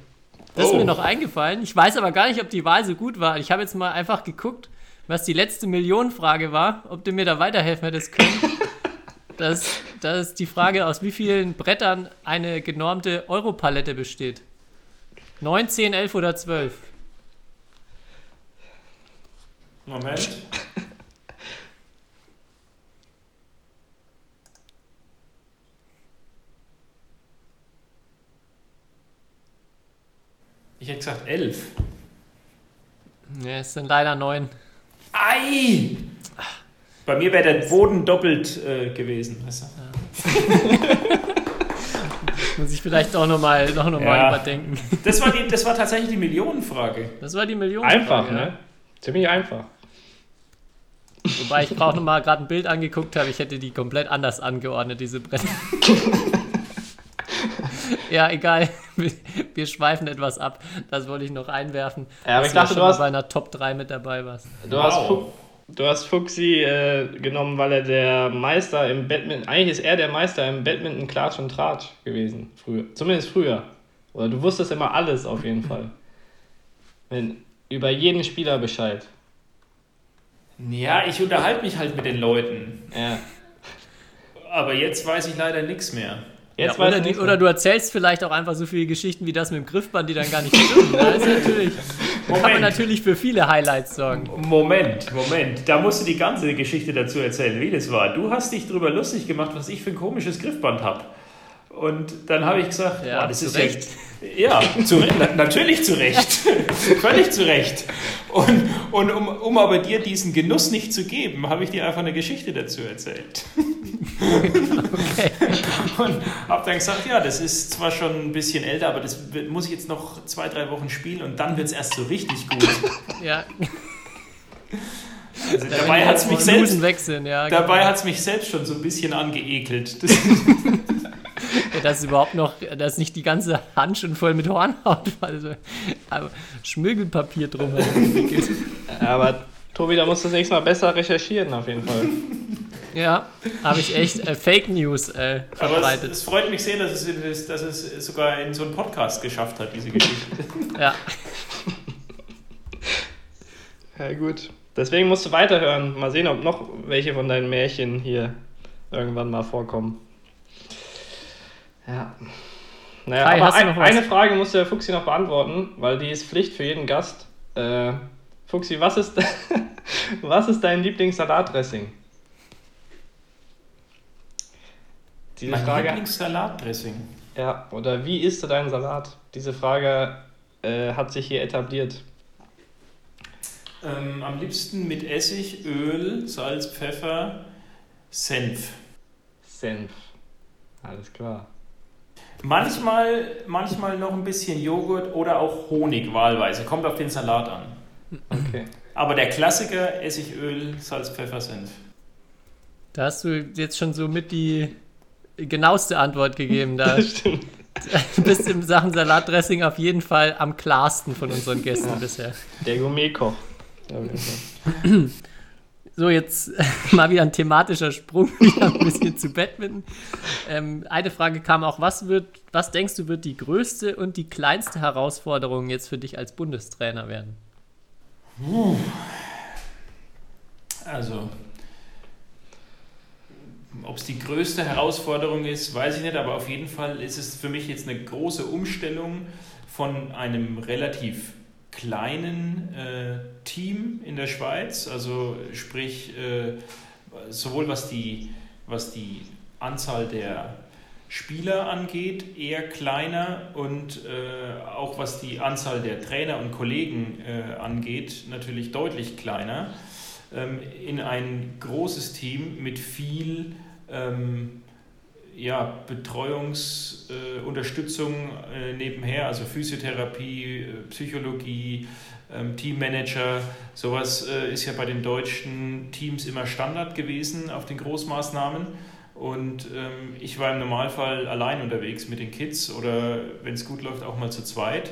Das ist Oh. mir noch eingefallen. Ich weiß aber gar nicht, ob die Wahl so gut war. Ich habe jetzt mal einfach geguckt, was die letzte Millionenfrage war, ob du mir da weiterhelfen hättest können. Das, das ist die Frage, aus wie vielen Brettern eine genormte Europalette besteht. 9, 10, 11 oder 12? Moment. Ich hätte gesagt elf. Ne, es sind leider 9. Ei! Bei mir wäre der Boden doppelt äh, gewesen. Weißt du? Muss ich vielleicht auch nochmal noch noch mal Ja. überdenken. das, war die, das war tatsächlich die Millionenfrage. Das war die Million. Einfach, ne? Ziemlich einfach. Wobei ich auch nochmal gerade ein Bild angeguckt habe, ich hätte die komplett anders angeordnet, diese Bretter. ja, egal. Wir, wir schweifen etwas ab. Das wollte ich noch einwerfen. Ja, aber dass ich dachte, schon du mal hast- bei einer Top 3 mit dabei warst. Du hast, Wow. Fu du hast Fuxi äh, genommen, weil er der Meister im Badminton. Eigentlich ist er der Meister im Badminton Klatsch und Tratsch gewesen. Früher. Zumindest früher. Oder du wusstest immer alles auf jeden Fall. Wenn, über jeden Spieler Bescheid. Ja, ich unterhalte mich halt mit den Leuten. Ja. Aber jetzt weiß ich leider nichts mehr. Jetzt ja, oder, nicht oder du erzählst vielleicht auch einfach so viele Geschichten wie das mit dem Griffband, die dann gar nicht stimmen. Da ist natürlich, kann man natürlich für viele Highlights sorgen. Moment, Moment. Da musst du die ganze Geschichte dazu erzählen, wie das war. Du hast dich darüber lustig gemacht, was ich für ein komisches Griffband habe. Und dann habe ich gesagt, Ja, boah, das ist Recht. Ja, zu, natürlich zu Recht. Völlig zu Recht. Und, und um, um aber dir diesen Genuss nicht zu geben, habe ich dir einfach eine Geschichte dazu erzählt. Und habe dann gesagt, ja, das ist zwar schon ein bisschen älter, aber das muss ich jetzt noch zwei, drei Wochen spielen und dann wird es erst so richtig gut. Ja, Also dabei hat es mich selbst ja. Dabei hat es mich selbst schon so ein bisschen angeekelt. Dass überhaupt noch, dass nicht die ganze Hand schon voll mit Hornhaut war. Also, aber Schmirgelpapier drum entwickelt. Aber Tobi, da musst du das nächste Mal besser recherchieren, auf jeden Fall. Ja, habe ich echt äh, Fake News äh, aber es, verbreitet. es freut mich sehr, dass es, dass es sogar in so einen Podcast geschafft hat, diese Geschichte. Ja, Ja, gut. Deswegen musst du weiterhören. Mal sehen, ob noch welche von deinen Märchen hier irgendwann mal vorkommen. Ja. Naja, Kai, aber hast du ein, eine Frage muss der Fuchsi noch beantworten, weil die ist Pflicht für jeden Gast. Äh, Fuchsi, was ist, was ist dein Lieblingssalatdressing? Diese Mein Frage. Lieblingssalatdressing. Ja, oder wie isst du deinen Salat? Diese Frage äh, hat sich hier etabliert. Ähm, am liebsten mit Essig, Öl, Salz, Pfeffer, Senf. Senf. Alles klar. Manchmal, manchmal noch ein bisschen Joghurt oder auch Honig wahlweise. Kommt auf den Salat an. Okay. Aber der Klassiker, Essig, Öl, Salz, Pfeffer, Senf. da hast du jetzt schon so mit die genaueste Antwort gegeben. Da Das stimmt. bist im Sachen Salatdressing auf jeden Fall am klarsten von unseren Gästen bisher. Der Gourmetkoch. So, jetzt mal wieder ein thematischer Sprung, wieder ein bisschen zu Badminton. Ähm, eine Frage kam auch, was wird, was denkst du, wird die größte und die kleinste Herausforderung jetzt für dich als Bundestrainer werden? Also, ob es die größte Herausforderung ist, weiß ich nicht, aber auf jeden Fall ist es für mich jetzt eine große Umstellung von einem relativ kleinen äh, Team in der Schweiz, also sprich äh, sowohl was die, was die Anzahl der Spieler angeht, eher kleiner und äh, auch was die Anzahl der Trainer und Kollegen äh, angeht, natürlich deutlich kleiner, ähm, in ein großes Team mit viel ähm, ja, Betreuungsunterstützung äh, äh, nebenher, also Physiotherapie, äh, Psychologie, ähm, Teammanager, sowas äh, ist ja bei den deutschen Teams immer Standard gewesen auf den Großmaßnahmen. Und ähm, ich war im Normalfall allein unterwegs mit den Kids oder wenn es gut läuft, auch mal zu zweit.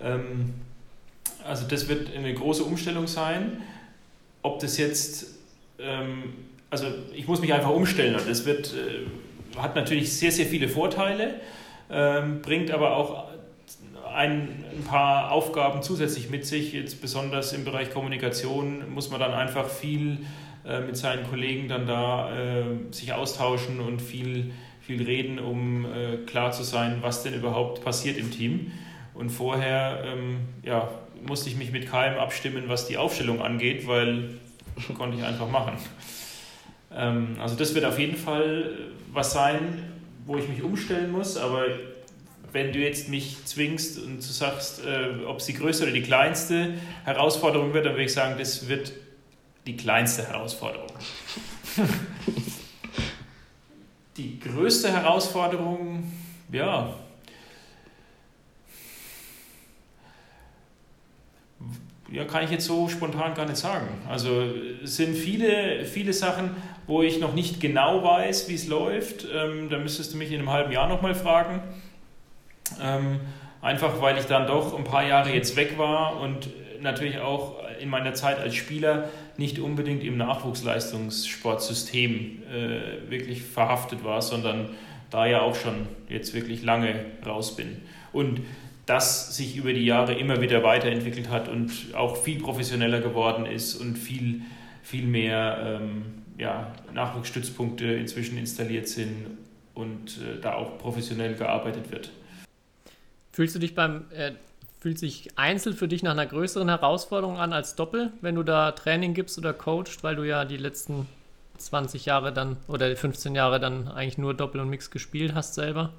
Ähm, also das wird eine große Umstellung sein. Ob das jetzt, ähm, also ich muss mich einfach umstellen und das wird, äh, hat natürlich sehr, sehr viele Vorteile, ähm, bringt aber auch ein, paar Aufgaben zusätzlich mit sich. Jetzt besonders im Bereich Kommunikation muss man dann einfach viel äh, mit seinen Kollegen dann da äh, sich austauschen und viel, viel reden, um äh, klar zu sein, was denn überhaupt passiert im Team. Und vorher ähm, ja, musste ich mich mit keinem abstimmen, was die Aufstellung angeht, weil konnte ich einfach machen. Ähm, also das wird auf jeden Fall was sein, wo ich mich umstellen muss, aber wenn du jetzt mich zwingst und du sagst, äh, ob es die größte oder die kleinste Herausforderung wird, dann würde ich sagen, das wird die kleinste Herausforderung. die größte Herausforderung, ja, ja, kann ich jetzt so spontan gar nicht sagen. Also es sind viele, viele Sachen, wo ich noch nicht genau weiß, wie es läuft. Ähm, da müsstest du mich in einem halben Jahr nochmal fragen. Ähm, einfach weil ich dann doch ein paar Jahre jetzt weg war und natürlich auch in meiner Zeit als Spieler nicht unbedingt im Nachwuchsleistungssportsystem äh, wirklich verhaftet war, sondern da ja auch schon jetzt wirklich lange raus bin. Und das sich über die Jahre immer wieder weiterentwickelt hat und auch viel professioneller geworden ist und viel, viel mehr ähm, ja, Nachwuchsstützpunkte inzwischen installiert sind und äh, da auch professionell gearbeitet wird. Fühlst du dich beim, äh, fühlt sich Einzel für dich nach einer größeren Herausforderung an als Doppel, wenn du da Training gibst oder coachst, weil du ja die letzten 20 Jahre dann oder 15 Jahre dann eigentlich nur Doppel und Mix gespielt hast selber?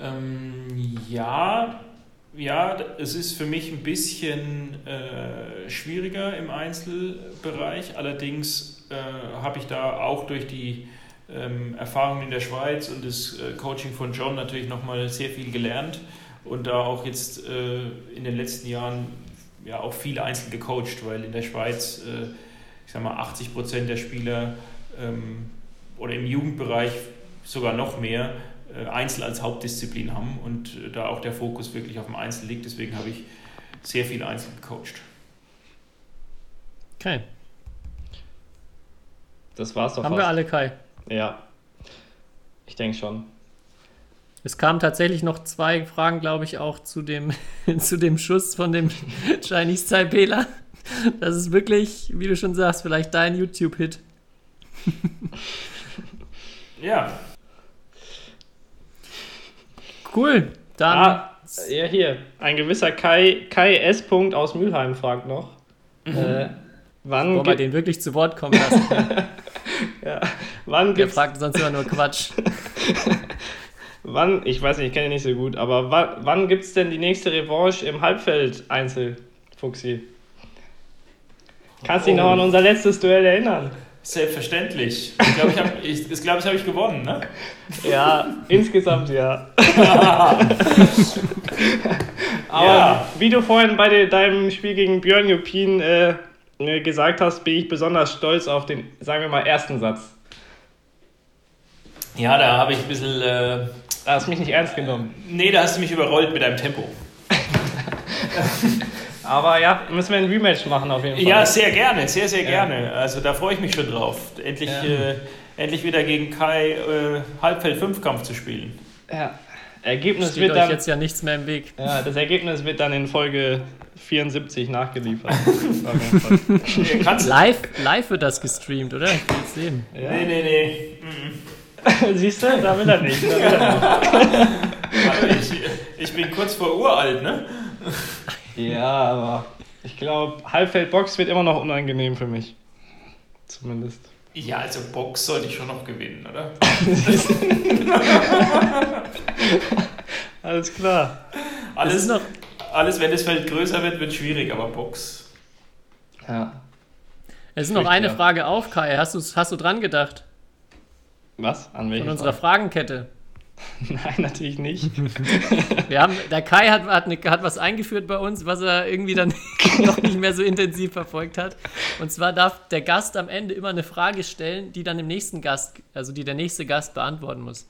Ähm, ja, ja, es ist für mich ein bisschen äh, schwieriger im Einzelbereich. Allerdings äh, habe ich da auch durch die ähm, Erfahrungen in der Schweiz und das äh, Coaching von John natürlich nochmal sehr viel gelernt und da auch jetzt äh, in den letzten Jahren ja auch viele Einzel gecoacht, weil in der Schweiz, äh, ich sag mal, 80 Prozent der Spieler ähm, oder im Jugendbereich sogar noch mehr Einzel als Hauptdisziplin haben und äh, da auch der Fokus wirklich auf dem Einzel liegt. Deswegen habe ich sehr viel Einzel gecoacht. Okay. Das war's doch Haben fast. wir alle, Kai? Ja. Ich denke schon. Es kamen tatsächlich noch zwei Fragen, glaube ich, auch zu dem, zu dem Schuss von dem Chinese Taipela. Das ist wirklich, wie du schon sagst, vielleicht dein YouTube-Hit. Ja, Cool. Dann Ah, ja, hier. Ein gewisser Kai, Kai S. Punkt aus Mülheim fragt noch. Äh, wann, wollen wir den wirklich zu Wort kommen lassen. ja, wann Der fragt sonst immer nur Quatsch. wann, ich weiß nicht, ich kenne ihn nicht so gut, aber wann, wann gibt es denn die nächste Revanche im Halbfeld-Einzel, Fuxi? Kannst du dich Oh. noch an unser letztes Duell erinnern? Selbstverständlich. Ich glaube, ich habe ich, das glaub, ich, hab ich gewonnen. Ne? Ja, insgesamt ja. Aber Ja. wie du vorhin bei de, deinem Spiel gegen Björn Jupin äh, äh, gesagt hast, bin ich besonders stolz auf den, sagen wir mal, ersten Satz. Ja, da habe ich ein bisschen. Äh, Da hast du mich nicht ernst genommen. nee, da hast du mich überrollt mit deinem Tempo. Aber ja, müssen wir ein Rematch machen auf jeden Fall. Ja, sehr gerne, sehr, sehr gerne. Also da freue ich mich schon drauf, endlich, Ja. äh, endlich wieder gegen Kai äh, Halbfeld-Fünfkampf zu spielen. ja. Ergebnis Steht wird euch dann, jetzt ja nichts mehr im Weg. ja, das Ergebnis wird dann in Folge 74 nachgeliefert. Nee, Live, live wird das gestreamt, oder? Ich will es sehen. Nee, nee, nee. Mhm. Siehst du, da will er nicht. Da will er nicht. Also ich, ich bin kurz vor uralt, ne? Ja, aber ich glaube, Halbfeldbox wird immer noch unangenehm für mich. Zumindest. Ja, also Box sollte ich schon noch gewinnen, oder? Alles klar. Es Alles, ist noch, alles, wenn das Feld größer wird, wird schwierig, aber Box. Ja. es ist noch eine ja. Frage auf, Kai. Hast du, hast du dran gedacht? Was? An welche Von unserer Frage? Fragenkette. Nein, natürlich nicht. Wir haben, der Kai hat, hat, eine, hat was eingeführt bei uns, was er irgendwie dann noch nicht mehr so intensiv verfolgt hat. Und zwar darf der Gast am Ende immer eine Frage stellen, die dann dem nächsten Gast, also die der nächste Gast beantworten muss.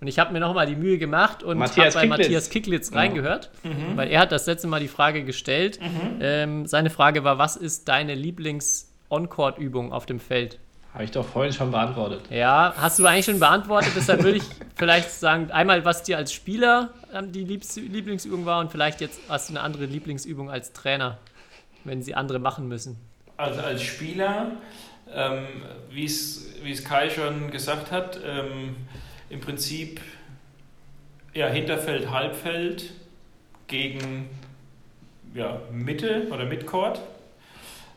Und ich habe mir nochmal die Mühe gemacht und habe bei Kicklitz. Matthias Kicklitz Genau. reingehört, weil er hat das letzte Mal die Frage gestellt. Ähm, seine Frage war, was ist deine Lieblings-On-Court-Übung auf dem Feld? Habe ich doch vorhin schon beantwortet. Ja, hast du eigentlich schon beantwortet, deshalb würde ich vielleicht sagen, einmal, was dir als Spieler ähm, die Lieblingsübung war und vielleicht jetzt hast du eine andere Lieblingsübung als Trainer, wenn sie andere machen müssen. Also als Spieler, ähm, wie es wie es Kai schon gesagt hat, ähm, im Prinzip ja, Hinterfeld, Halbfeld gegen ja, Mitte oder Midcourt.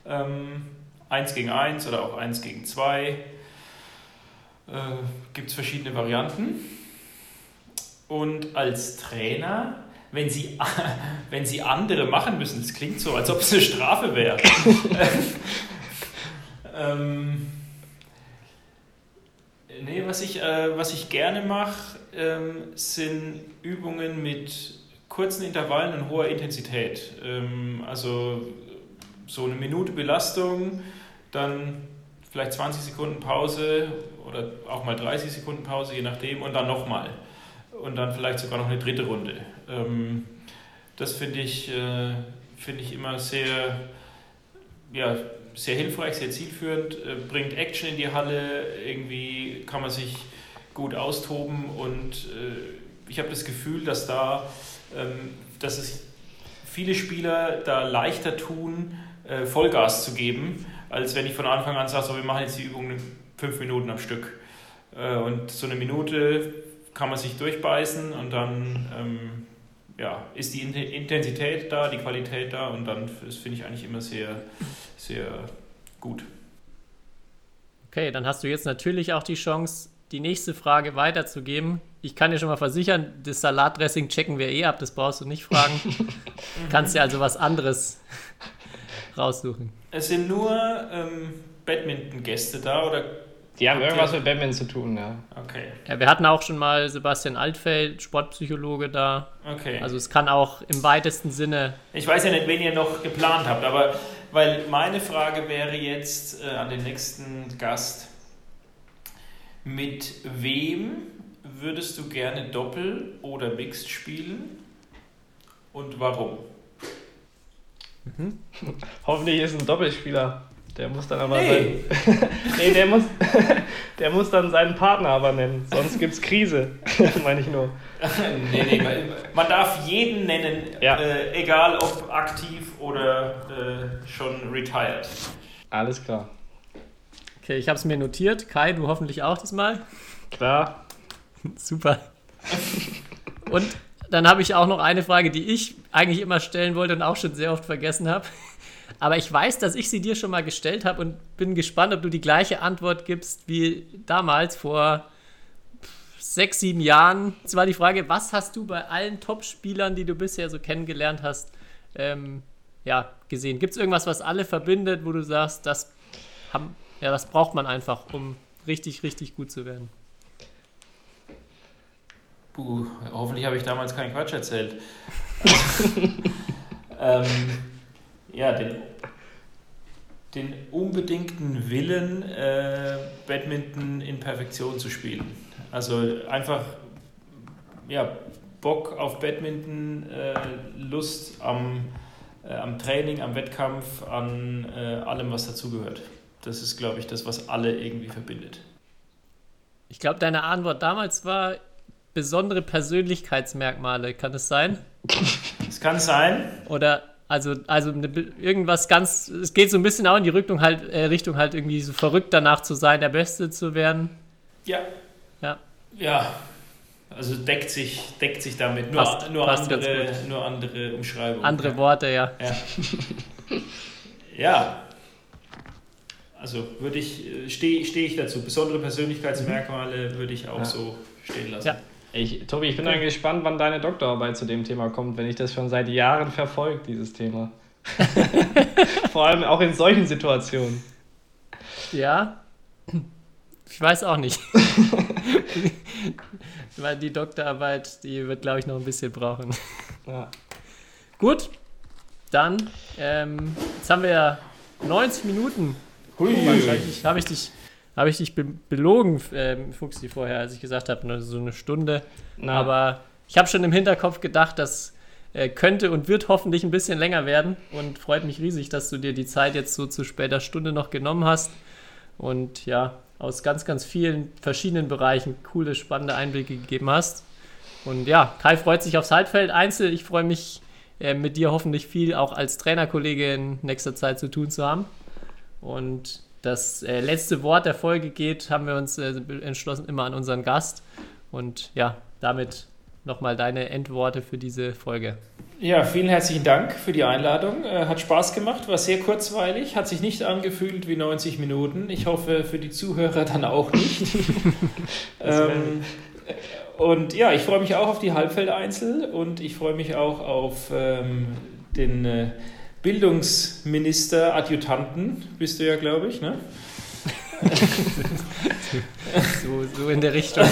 Ähm, 1 gegen 1 oder auch 1 gegen 2. Äh, Gibt es verschiedene Varianten. Und als Trainer, wenn Sie, wenn Sie andere machen müssen, das klingt so, als ob es eine Strafe wäre. ähm, nee, was ich, äh, was ich gerne mache, ähm, sind Übungen mit kurzen Intervallen und hoher Intensität. Ähm, also so eine Minute Belastung, dann vielleicht 20 Sekunden Pause oder auch mal 30 Sekunden Pause, je nachdem, und dann nochmal. Und dann vielleicht sogar noch eine dritte Runde. Ähm, das finde ich, äh, find ich immer sehr, ja, sehr hilfreich, sehr zielführend, äh, bringt Action in die Halle, irgendwie kann man sich gut austoben und äh, ich habe das Gefühl, dass da, ähm, dass es viele Spieler da leichter tun, äh, Vollgas zu geben, als wenn ich von Anfang an sage, so, wir machen jetzt die Übung fünf Minuten am Stück. Äh, und so eine Minute kann man sich durchbeißen und dann ähm, ja, ist die Intensität da, die Qualität da und dann das finde ich eigentlich immer sehr, sehr gut. Okay, dann hast du jetzt natürlich auch die Chance, die nächste Frage weiterzugeben. Ich kann dir schon mal versichern, das Salatdressing checken wir eh ab, das brauchst du nicht fragen. Kannst dir also was anderes raussuchen. Es sind nur ähm, Badminton-Gäste da oder? Die haben irgendwas mit Badminton zu tun, ja. Okay. Ja, wir hatten auch schon mal Sebastian Altfeld, Sportpsychologe da. Okay. Also es kann auch im weitesten Sinne. Ich weiß ja nicht, wen ihr noch geplant habt, aber weil meine Frage wäre jetzt äh, an den nächsten Gast. Mit wem würdest du gerne Doppel oder Mixed spielen und warum? Mhm. Hoffentlich ist ein Doppelspieler. Der muss dann aber nee. sein. nee, der muss, der muss dann seinen Partner aber nennen, sonst gibt's Krise, meine ich nur. nee, nee, man darf jeden nennen, ja. äh, egal ob aktiv oder äh, schon retired. Alles klar. Okay, ich habe es mir notiert. Kai, du hoffentlich auch diesmal. Klar. Super. Und dann habe ich auch noch eine Frage, die ich eigentlich immer stellen wollte und auch schon sehr oft vergessen habe. Aber ich weiß, dass ich sie dir schon mal gestellt habe und bin gespannt, ob du die gleiche Antwort gibst wie damals vor sechs, sieben Jahren. Es war die Frage, was hast du bei allen Top-Spielern, die du bisher so kennengelernt hast, ähm, ja, gesehen? Gibt es irgendwas, was alle verbindet, wo du sagst, das haben, ja, das braucht man einfach, um richtig, richtig gut zu werden. Puh, hoffentlich habe ich damals keinen Quatsch erzählt. ähm, ja, den, den unbedingten Willen, äh, Badminton in Perfektion zu spielen. Also einfach, ja, Bock auf Badminton, äh, Lust am, äh, am Training, am Wettkampf, an äh, allem, was dazugehört. Das ist, glaube ich, das, was alle irgendwie verbindet. Ich glaube, deine Antwort damals war besondere Persönlichkeitsmerkmale. Kann es sein? Es kann sein. Oder also, also eine, irgendwas ganz. Es geht so ein bisschen auch in die Richtung halt, äh, Richtung halt irgendwie so verrückt danach zu sein, der Beste zu werden. Ja. Ja. Ja. Also deckt sich, deckt sich damit. Nur, passt, nur, passt andere, nur andere Umschreibungen. Andere ja. Worte, ja. Ja. ja also würde ich, äh, stehe steh ich dazu. Besondere Persönlichkeitsmerkmale würde ich auch ja. so stehen lassen. Ja. Ich, Tobi, ich bin dann gespannt, wann deine Doktorarbeit zu dem Thema kommt, wenn ich das schon seit Jahren verfolge, dieses Thema. Vor allem auch in solchen Situationen. Ja, ich weiß auch nicht. Weil die Doktorarbeit, die wird, glaube ich, noch ein bisschen brauchen. Ja. Gut, dann, ähm, jetzt haben wir ja 90 Minuten Hui. Wahrscheinlich habe ich dich, hab ich dich be belogen, ähm, Fuchsi, vorher, als ich gesagt habe, so eine Stunde. Na. Aber ich habe schon im Hinterkopf gedacht, das äh, könnte und wird hoffentlich ein bisschen länger werden. Und freut mich riesig, dass du dir die Zeit jetzt so zu später Stunde noch genommen hast. Und ja, aus ganz, ganz vielen verschiedenen Bereichen coole, spannende Einblicke gegeben hast. Und ja, Kai freut sich aufs Halbfeld Einzel. Ich freue mich, äh, mit dir hoffentlich viel auch als Trainerkollege in nächster Zeit zu tun zu haben. Und das äh, letzte Wort der Folge geht, haben wir uns äh, entschlossen, immer an unseren Gast. Und ja, damit nochmal deine Endworte für diese Folge. Ja, vielen herzlichen Dank für die Einladung. Äh, hat Spaß gemacht, war sehr kurzweilig, hat sich nicht angefühlt wie 90 Minuten. Ich hoffe für die Zuhörer dann auch nicht. ähm, und ja, ich freue mich auch auf die Halbfeldeinzel und ich freue mich auch auf ähm, den äh, Bildungsminister, Adjutanten bist du ja, glaube ich, ne? so, so in der Richtung.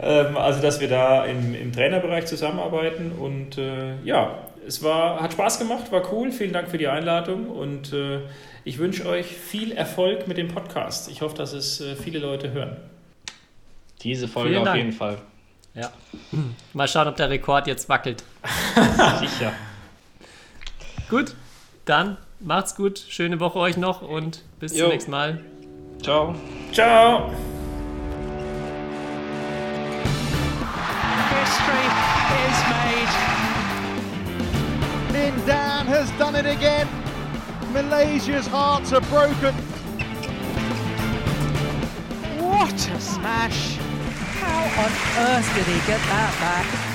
ähm, also, dass wir da im, im Trainerbereich zusammenarbeiten und äh, ja, es war, hat Spaß gemacht, war cool. Vielen Dank für die Einladung und äh, ich wünsche euch viel Erfolg mit dem Podcast. Ich hoffe, dass es äh, viele Leute hören. Diese Folge Vielen auf Dank. jeden Fall. Ja. Mal schauen, ob der Rekord jetzt wackelt. Sicher. Gut, dann macht's gut. Schöne Woche euch noch und bis Jo. zum nächsten Mal. Ciao. Ciao! History is made. Lin Dan has done it again. Malaysia's hearts are broken. What a smash! How on earth did he get that back?